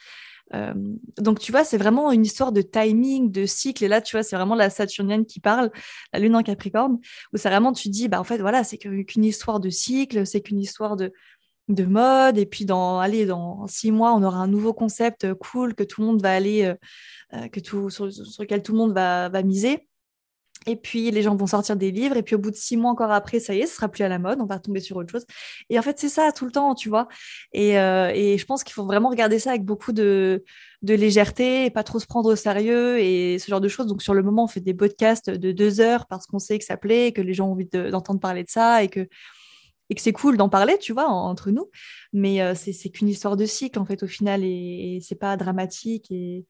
Donc, tu vois, c'est vraiment une histoire de timing, de cycle. Et là, tu vois, c'est vraiment la Saturnienne qui parle, la lune en Capricorne, où c'est vraiment, tu dis, bah, en fait, voilà, c'est qu'une histoire de cycle, c'est qu'une histoire de, de mode. Et puis, dans, allez, dans six mois, on aura un nouveau concept euh, cool que tout le monde va aller, euh, euh, que tout, sur, lequel tout le monde va, va, miser. Et puis, les gens vont sortir des livres. Et puis, au bout de six mois encore après, ça y est, ce sera plus à la mode. On va tomber sur autre chose. Et en fait, c'est ça tout le temps, tu vois. Et, et je pense qu'il faut vraiment regarder ça avec beaucoup de, de légèreté et pas trop se prendre au sérieux et ce genre de choses. Donc, sur le moment, on fait des podcasts de deux heures parce qu'on sait que ça plaît, que les gens ont envie d'entendre parler de ça et que et que c'est cool d'en parler, tu vois, entre nous. Mais euh, c'est qu'une histoire de cycle, en fait, au final, et, c'est pas dramatique. Et,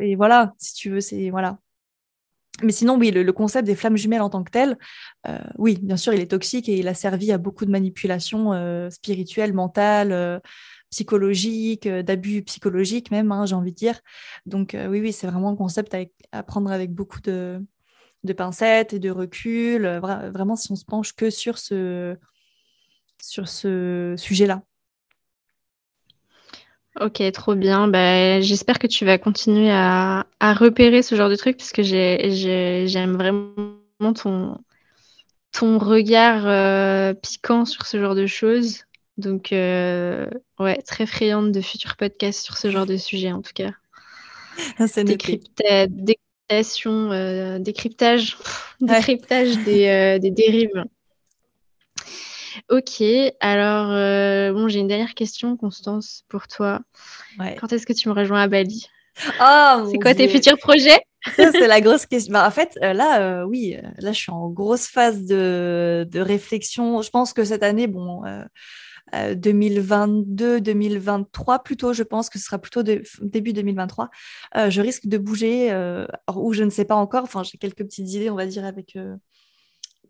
et voilà, si tu veux, c'est. Voilà. Mais sinon, oui, le, concept des flammes jumelles en tant que tel, euh, oui, bien sûr, il est toxique et il a servi à beaucoup de manipulations euh, spirituelles, mentales, psychologiques, d'abus psychologiques même, hein, j'ai envie de dire. Donc oui, oui, c'est vraiment un concept à prendre avec beaucoup de, pincettes et de recul. Euh, vraiment, si on se penche que sur ce, sur ce sujet-là. Ok, trop bien. Bah, J'espère que tu vas continuer à, repérer ce genre de trucs parce que j'aime vraiment ton, ton regard euh, piquant sur ce genre de choses. Donc, euh, ouais, très friande de futurs podcasts sur ce genre de sujet en tout cas. C'est euh, décryptage, décryptage des, des, dérives. Ok, alors euh, bon, j'ai une dernière question, Constance, pour toi. Quand est-ce que tu me rejoins à Bali? Oh, C'est quoi tes futurs projets? C'est la grosse question. Bah, en fait, là, oui, là, je suis en grosse phase de, de, réflexion. Je pense que cette année, bon, 2022, 2023 plutôt, je pense que ce sera plutôt début 2023. je risque de bouger, ou je ne sais pas encore. Enfin, j'ai quelques petites idées, on va dire, avec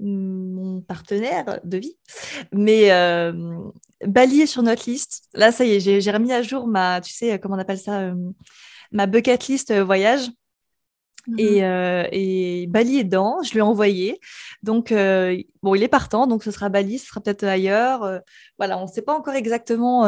mon partenaire de vie. Mais Bali est sur notre liste. Là, ça y est, j'ai remis à jour ma, tu sais, comment on appelle ça, ma bucket list voyage. Mmh euh, et, Bali est dedans, je lui ai envoyé. Donc, euh, bon, il est partant, donc ce sera Bali, ce sera peut-être ailleurs. Euh, voilà, on ne sait pas encore exactement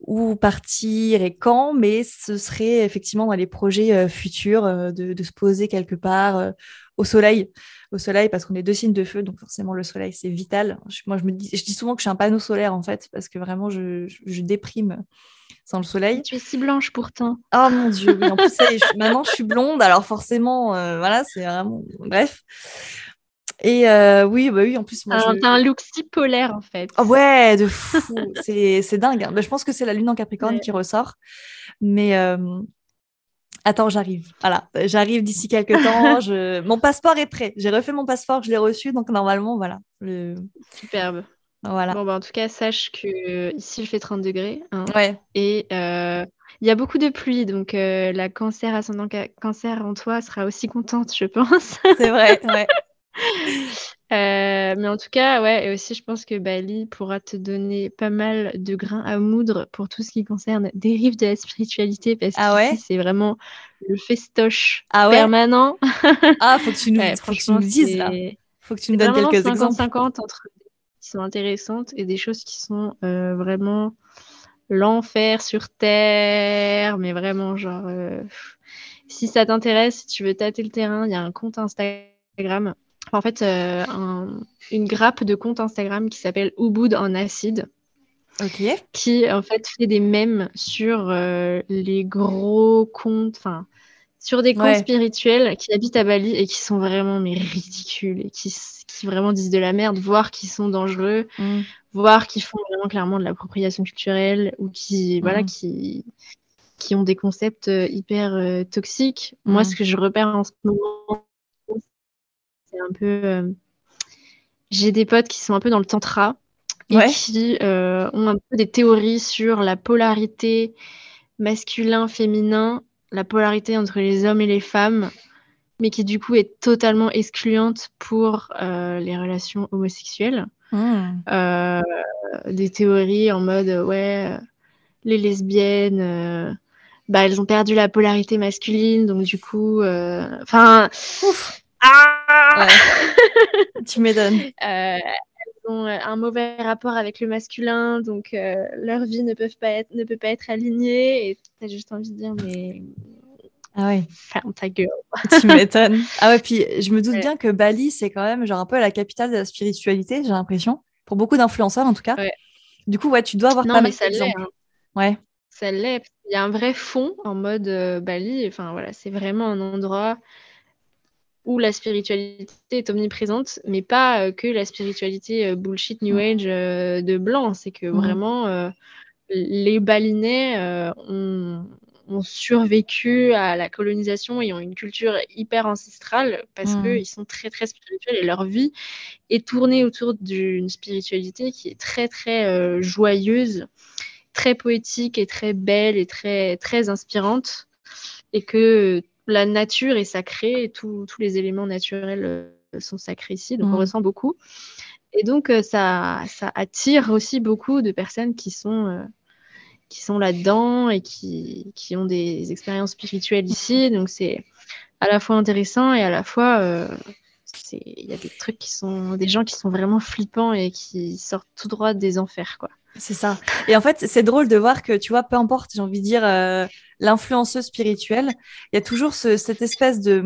où partir et quand, mais ce serait effectivement dans les projets futurs de, se poser quelque part au soleil. Au soleil, parce qu'on est deux signes de feu, donc forcément le soleil, c'est vital. moi, je, me dis, je dis souvent que je suis un panneau solaire, en fait, parce que vraiment, je, je déprime sans le soleil. Tu es si blanche pourtant. Oh mon dieu, En plus, maintenant je suis blonde, alors forcément, euh, voilà, c'est vraiment. Bref. Et euh, oui, bah oui, en plus, moi. T'as un look si polaire en fait. Oh, ouais, de fou. c'est dingue. Hein. Bah, je pense que c'est la lune en Capricorne qui ressort. Mais. Euh, attends, j'arrive. Voilà, j'arrive d'ici quelques temps. Je... Mon passeport est prêt. J'ai refait mon passeport, je l'ai reçu, donc normalement, voilà. Le... Superbe. Voilà. Bon, bah, en tout cas, sache que ici, il fait 30 degrés. Hein. ouais. Et euh, il y a beaucoup de pluie, donc euh, la cancer ascendant cancer en toi sera aussi contente, je pense. C'est vrai, ouais. Euh, mais en tout cas, ouais, et aussi je pense que Bali pourra te donner pas mal de grains à moudre pour tout ce qui concerne dérive de la spiritualité, parce ah que c'est vraiment le festoche ah permanent. ah, faut que tu nous, faut que tu nous dises là. Faut que tu nous donnes quelques 50 exemples. 50 entre qui sont intéressantes et des choses qui sont euh, vraiment l'enfer sur terre, mais vraiment genre euh, si ça t'intéresse, si tu veux tâter le terrain, il y a un compte Instagram. En fait, euh, une grappe de compte Instagram qui s'appelle Ubud en acide. Qui en fait fait des mèmes sur les gros comptes, enfin sur des comptes spirituels qui habitent à Bali et qui sont vraiment mais ridicules et qui, qui vraiment disent de la merde, voire qui sont dangereux, mm. voire qui font vraiment clairement de l'appropriation culturelle ou qui voilà mm. qui qui ont des concepts euh, hyper euh, toxiques. Moi, mm. ce que je repère en ce moment, c'est un peu euh, j'ai des potes qui sont un peu dans le tantra et qui ont un peu des théories sur la polarité masculin-féminin la polarité entre les hommes et les femmes, mais qui du coup est totalement excluante pour euh, les relations homosexuelles. Hmm. Euh, des théories en mode ouais, les lesbiennes, bah elles ont perdu la polarité masculine, donc du coup, enfin, ah tu m'étonnes. elles ont un mauvais rapport avec le masculin, donc leur vie ne, peuvent pas être, ne peut pas être alignée. Et tu as juste envie de dire, mais ah ouais. Ferme ta gueule. tu m'étonnes. Ah ouais, puis je me doute bien que Bali, c'est quand même genre un peu la capitale de la spiritualité, j'ai l'impression. Pour beaucoup d'influenceurs, en tout cas. Du coup, ouais, tu dois avoir non, pas mais ça l'est. Hein. Ouais. Ça l'est. Il y a un vrai fond en mode euh, Bali. Enfin, voilà, c'est vraiment un endroit où la spiritualité est omniprésente, mais pas euh, que la spiritualité euh, bullshit New Age de blanc. C'est que vraiment, les Balinais ont ont survécu à la colonisation et ont une culture hyper ancestrale parce mmh. qu'ils sont très très spirituels et leur vie est tournée autour d'une spiritualité qui est très très euh, joyeuse, très poétique et très belle et très très inspirante et que la nature est sacrée et tous les éléments naturels euh, sont sacrés ici donc on mmh. ressent beaucoup et donc euh, ça, ça attire aussi beaucoup de personnes qui sont qui sont là-dedans et qui, qui, ont des expériences spirituelles ici. Donc c'est à la fois intéressant et à la fois euh, il y a des trucs qui sont des gens qui sont vraiment flippants et qui sortent tout droit des enfers quoi. C'est ça. Et en fait, c'est drôle de voir que, tu vois, peu importe, j'ai envie de dire, euh, l'influenceuse spirituelle, il y a toujours cette espèce de,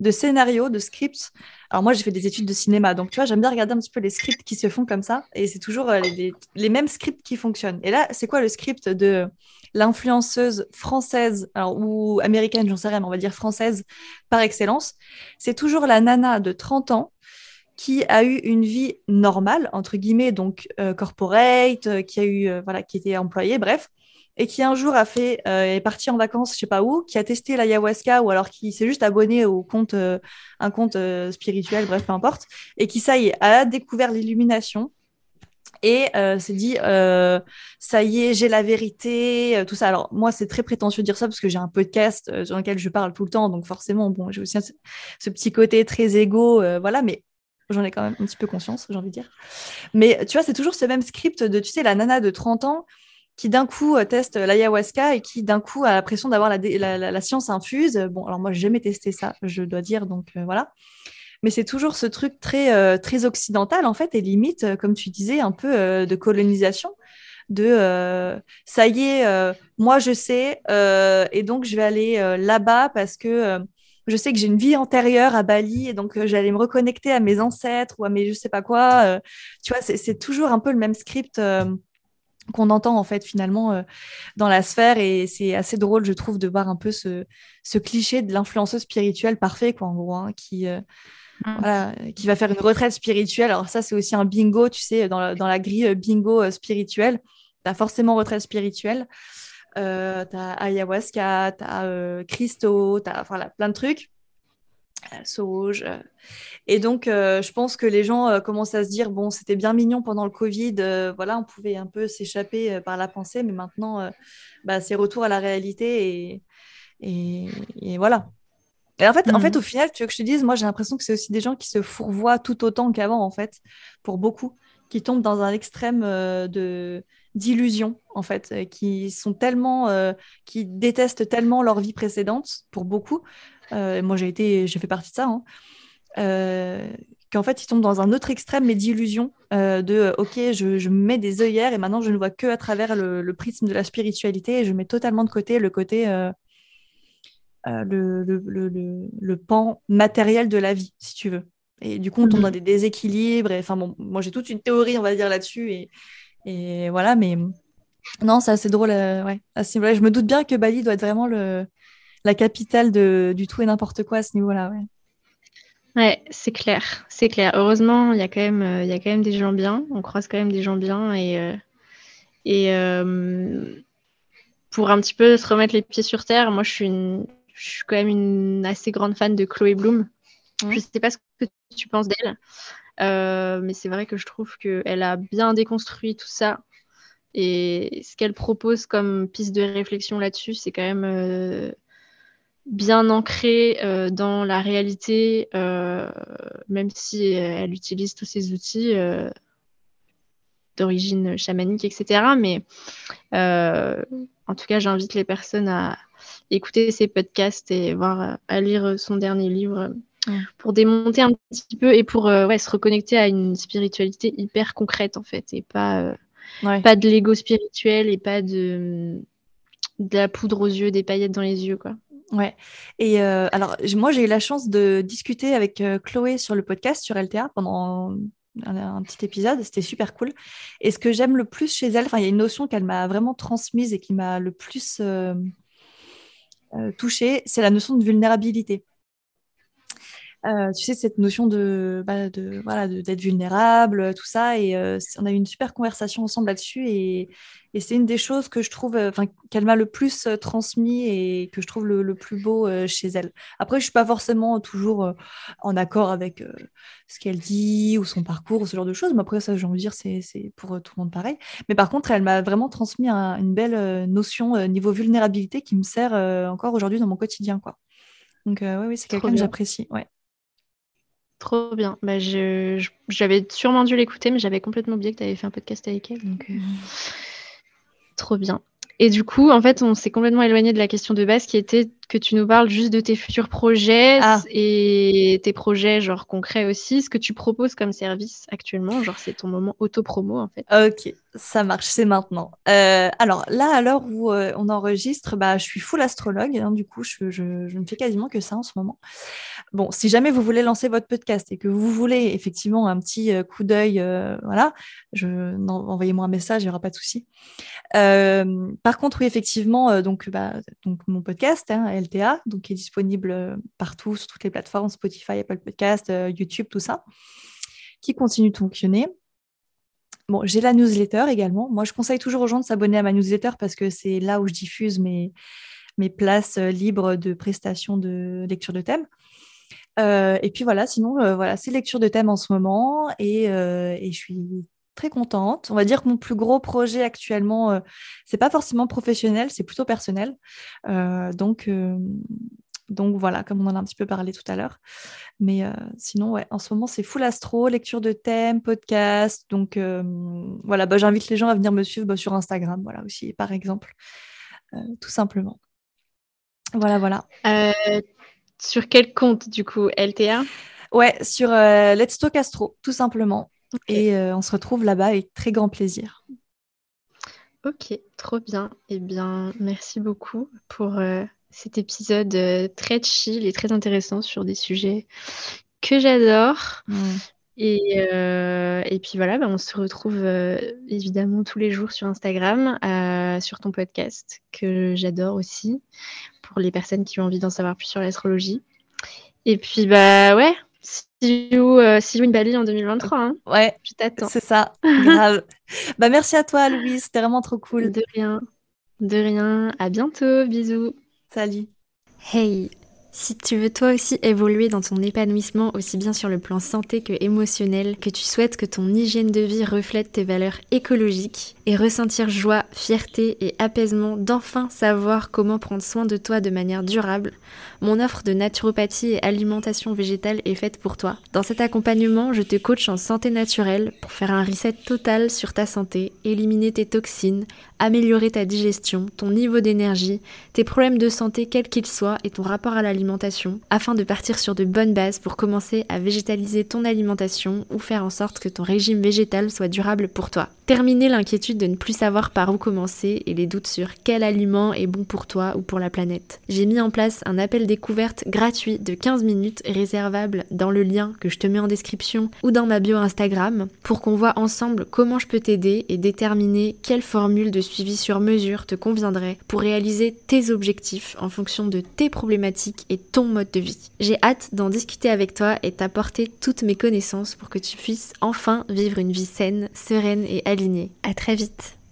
de scénario, de script. Alors moi, j'ai fait des études de cinéma, donc tu vois, j'aime bien regarder un petit peu les scripts qui se font comme ça, et c'est toujours euh, les, mêmes scripts qui fonctionnent. Et là, c'est quoi le script de l'influenceuse française, ou américaine, j'en sais rien, mais on va dire française par excellence? C'est toujours la nana de 30 ans qui a eu une vie normale, entre guillemets, donc euh, corporate, euh, qui a eu, voilà, qui était employée, bref, et qui un jour a fait euh, est parti en vacances, je sais pas où, qui a testé l'ayahuasca ou alors qui s'est juste abonné au compte euh, un compte euh, spirituel, bref peu importe, et qui ça y est a découvert l'illumination et euh, s'est dit euh, ça y est j'ai la vérité euh, tout ça. Alors moi c'est très prétentieux de dire ça parce que j'ai un podcast euh, sur lequel je parle tout le temps donc forcément bon j'ai aussi ce petit côté très égo voilà mais j'en ai quand même un petit peu conscience j'ai envie de dire. Mais tu vois c'est toujours ce même script de tu sais la nana de 30 ans qui d'un coup teste l'ayahuasca et qui d'un coup a l'impression d'avoir la, la, science infuse. Bon alors moi j'ai jamais testé ça je dois dire donc voilà. Mais c'est toujours ce truc très, euh, très occidental, en fait, et limite, euh, comme tu disais, un peu euh, de colonisation, de ça y est, moi je sais, et donc je vais aller là-bas parce que je sais que j'ai une vie antérieure à Bali, et donc j'allais me reconnecter à mes ancêtres ou à mes je sais pas quoi. tu vois, c'est toujours un peu le même script qu'on entend en fait finalement dans la sphère et c'est assez drôle je trouve de voir un peu ce, ce cliché de l'influenceuse spirituelle parfait quoi en gros hein, qui Mm. Voilà, qui va faire une retraite spirituelle. Alors ça, c'est aussi un bingo, tu sais, dans la, dans la grille euh, bingo euh, spirituelle. Tu as forcément retraite spirituelle. Euh, tu as ayahuasca, tu as euh, Christo, tu as voilà, plein de trucs. Sauge. Et donc, je pense que les gens commencent à se dire, bon, c'était bien mignon pendant le Covid, voilà, on pouvait un peu s'échapper par la pensée, mais maintenant, bah, c'est retour à la réalité et, et, et voilà. Et en fait, en fait, mmh. au final, tu veux que je te dise, moi j'ai l'impression que c'est aussi des gens qui se fourvoient tout autant qu'avant, en fait, pour beaucoup, qui tombent dans un extrême euh, de d'illusion, en fait, euh, qui sont tellement, euh, qui détestent tellement leur vie précédente, pour beaucoup. moi j'ai été, j'ai fait partie de ça, hein, qu'en fait ils tombent dans un autre extrême, mais d'illusion, de ok, je, je, mets des œillères et maintenant je ne vois que à travers le, le, prisme de la spiritualité et je mets totalement de côté le côté euh, le, le, le, pan matériel de la vie, si tu veux. Et du coup, on tombe dans mhm. des déséquilibres. Et, enfin, bon, moi, j'ai toute une théorie, on va dire, là-dessus. Et, et voilà, mais non, c'est assez drôle. Euh, ouais, assez, Je me doute bien que Bali doit être vraiment le, la capitale de, du tout et n'importe quoi à ce niveau-là. Ouais. Ouais, c'est clair, c'est clair. Heureusement, il y a quand même, euh, y a quand même des gens bien. On croise quand même des gens bien et et pour un petit peu se remettre les pieds sur terre. Moi, je suis une, je suis quand même une assez grande fan de Chloé Bloom. Je ne sais pas ce que tu penses d'elle, euh, mais c'est vrai que je trouve qu'elle a bien déconstruit tout ça. Et ce qu'elle propose comme piste de réflexion là-dessus, c'est quand même euh, bien ancré euh, dans la réalité, même si elle utilise tous ces outils d'origine chamanique, etc. Mais en tout cas, j'invite les personnes à, écouter ses podcasts et voir, à lire son dernier livre pour démonter un petit peu et pour euh, ouais, se reconnecter à une spiritualité hyper concrète en fait et pas, euh, pas de l'ego spirituel et pas de, de la poudre aux yeux, des paillettes dans les yeux quoi. Ouais. Et euh, alors, moi, j'ai eu la chance de discuter avec Chloé sur le podcast sur LTA pendant un, petit épisode. C'était super cool. Et ce que j'aime le plus chez elle, il y a une notion qu'elle m'a vraiment transmise et qui m'a le plus euh, touché, c'est la notion de vulnérabilité. Euh, tu sais, cette notion de, bah, de voilà, d'être vulnérable, tout ça. Et euh, on a eu une super conversation ensemble là-dessus. Et, et c'est une des choses que je trouve, enfin, qu'elle m'a le plus transmis et que je trouve le, plus beau chez elle. Après, je suis pas forcément toujours en accord avec ce qu'elle dit ou son parcours ou ce genre de choses. Mais après, ça, j'ai envie de dire, c'est, pour tout le monde pareil. Mais par contre, elle m'a vraiment transmis une belle notion niveau vulnérabilité qui me sert encore aujourd'hui dans mon quotidien, quoi. Donc, oui, oui, c'est quelqu'un que j'apprécie. Ouais. Trop bien. Bah, j'avais sûrement dû l'écouter, mais j'avais complètement oublié que tu avais fait un podcast avec elle. Donc, euh, mmh. Trop bien. Et du coup, en fait, on s'est complètement éloigné de la question de base qui était que tu nous parles juste de tes futurs projets ah. et tes projets genre concrets aussi. Ce que tu proposes comme service actuellement, genre c'est ton moment auto-promo en fait. Ok, ça marche, c'est maintenant. Euh, alors là, à l'heure où euh, on enregistre, bah, je suis full astrologue, hein, du coup, je, je, ne fais quasiment que ça en ce moment. Bon, si jamais vous voulez lancer votre podcast et que vous voulez effectivement un petit euh, coup d'œil, voilà, envoyez-moi un message, il n'y aura pas de souci. par contre, oui, effectivement, donc, bah, donc mon podcast, hein, LTA, donc qui est disponible euh, partout sur toutes les plateformes, Spotify, Apple Podcast, euh, YouTube, tout ça, qui continue de fonctionner. Bon, j'ai la newsletter également. Moi, je conseille toujours aux gens de s'abonner à ma newsletter parce que c'est là où je diffuse mes, mes places euh, libres de prestations de lecture de thèmes. et puis voilà, sinon, voilà, c'est lecture de thèmes en ce moment et, et je suis très contente. On va dire que mon plus gros projet actuellement, c'est pas forcément professionnel, c'est plutôt personnel. donc, donc voilà, comme on en a un petit peu parlé tout à l'heure. Mais sinon, ouais, en ce moment, c'est full astro, lecture de thèmes, podcast. Donc voilà, bah, j'invite les gens à venir me suivre bah, sur Instagram, voilà aussi, par exemple, tout simplement. Voilà, voilà. sur quel compte, du coup LTA Ouais, sur Let's Talk Astro, tout simplement. Et on se retrouve là-bas avec très grand plaisir. Ok, trop bien. Eh bien, merci beaucoup pour cet épisode euh, très chill et très intéressant sur des sujets que j'adore. Et, euh, et, puis voilà, bah, on se retrouve euh, évidemment tous les jours sur Instagram, sur ton podcast, que j'adore aussi, pour les personnes qui ont envie d'en savoir plus sur l'astrologie. Et puis, bah ouais, see you, see you in Bali en 2023. Hein. Ouais, je t'attends. C'est ça, grave. bah merci à toi, Louise, c'était vraiment trop cool. De rien, de rien. À bientôt, bisous. Salut. Hey, si tu veux toi aussi évoluer dans ton épanouissement aussi bien sur le plan santé que émotionnel, que tu souhaites que ton hygiène de vie reflète tes valeurs écologiques et ressentir joie, fierté et apaisement d'enfin savoir comment prendre soin de toi de manière durable, mon offre de naturopathie et alimentation végétale est faite pour toi. Dans cet accompagnement, je te coach en santé naturelle pour faire un reset total sur ta santé, éliminer tes toxines, améliorer ta digestion, ton niveau d'énergie, tes problèmes de santé quels qu'ils soient et ton rapport à l'alimentation, afin de partir sur de bonnes bases pour commencer à végétaliser ton alimentation ou faire en sorte que ton régime végétal soit durable pour toi. Terminer l'inquiétude de ne plus savoir par où commencer et les doutes sur quel aliment est bon pour toi ou pour la planète. J'ai mis en place un appel découverte gratuit de 15 minutes réservable dans le lien que je te mets en description ou dans ma bio Instagram pour qu'on voit ensemble comment je peux t'aider et déterminer quelle formule de suivi sur mesure te conviendrait pour réaliser tes objectifs en fonction de tes problématiques et ton mode de vie. J'ai hâte d'en discuter avec toi et t'apporter toutes mes connaissances pour que tu puisses enfin vivre une vie saine, sereine et alignée. À très vite.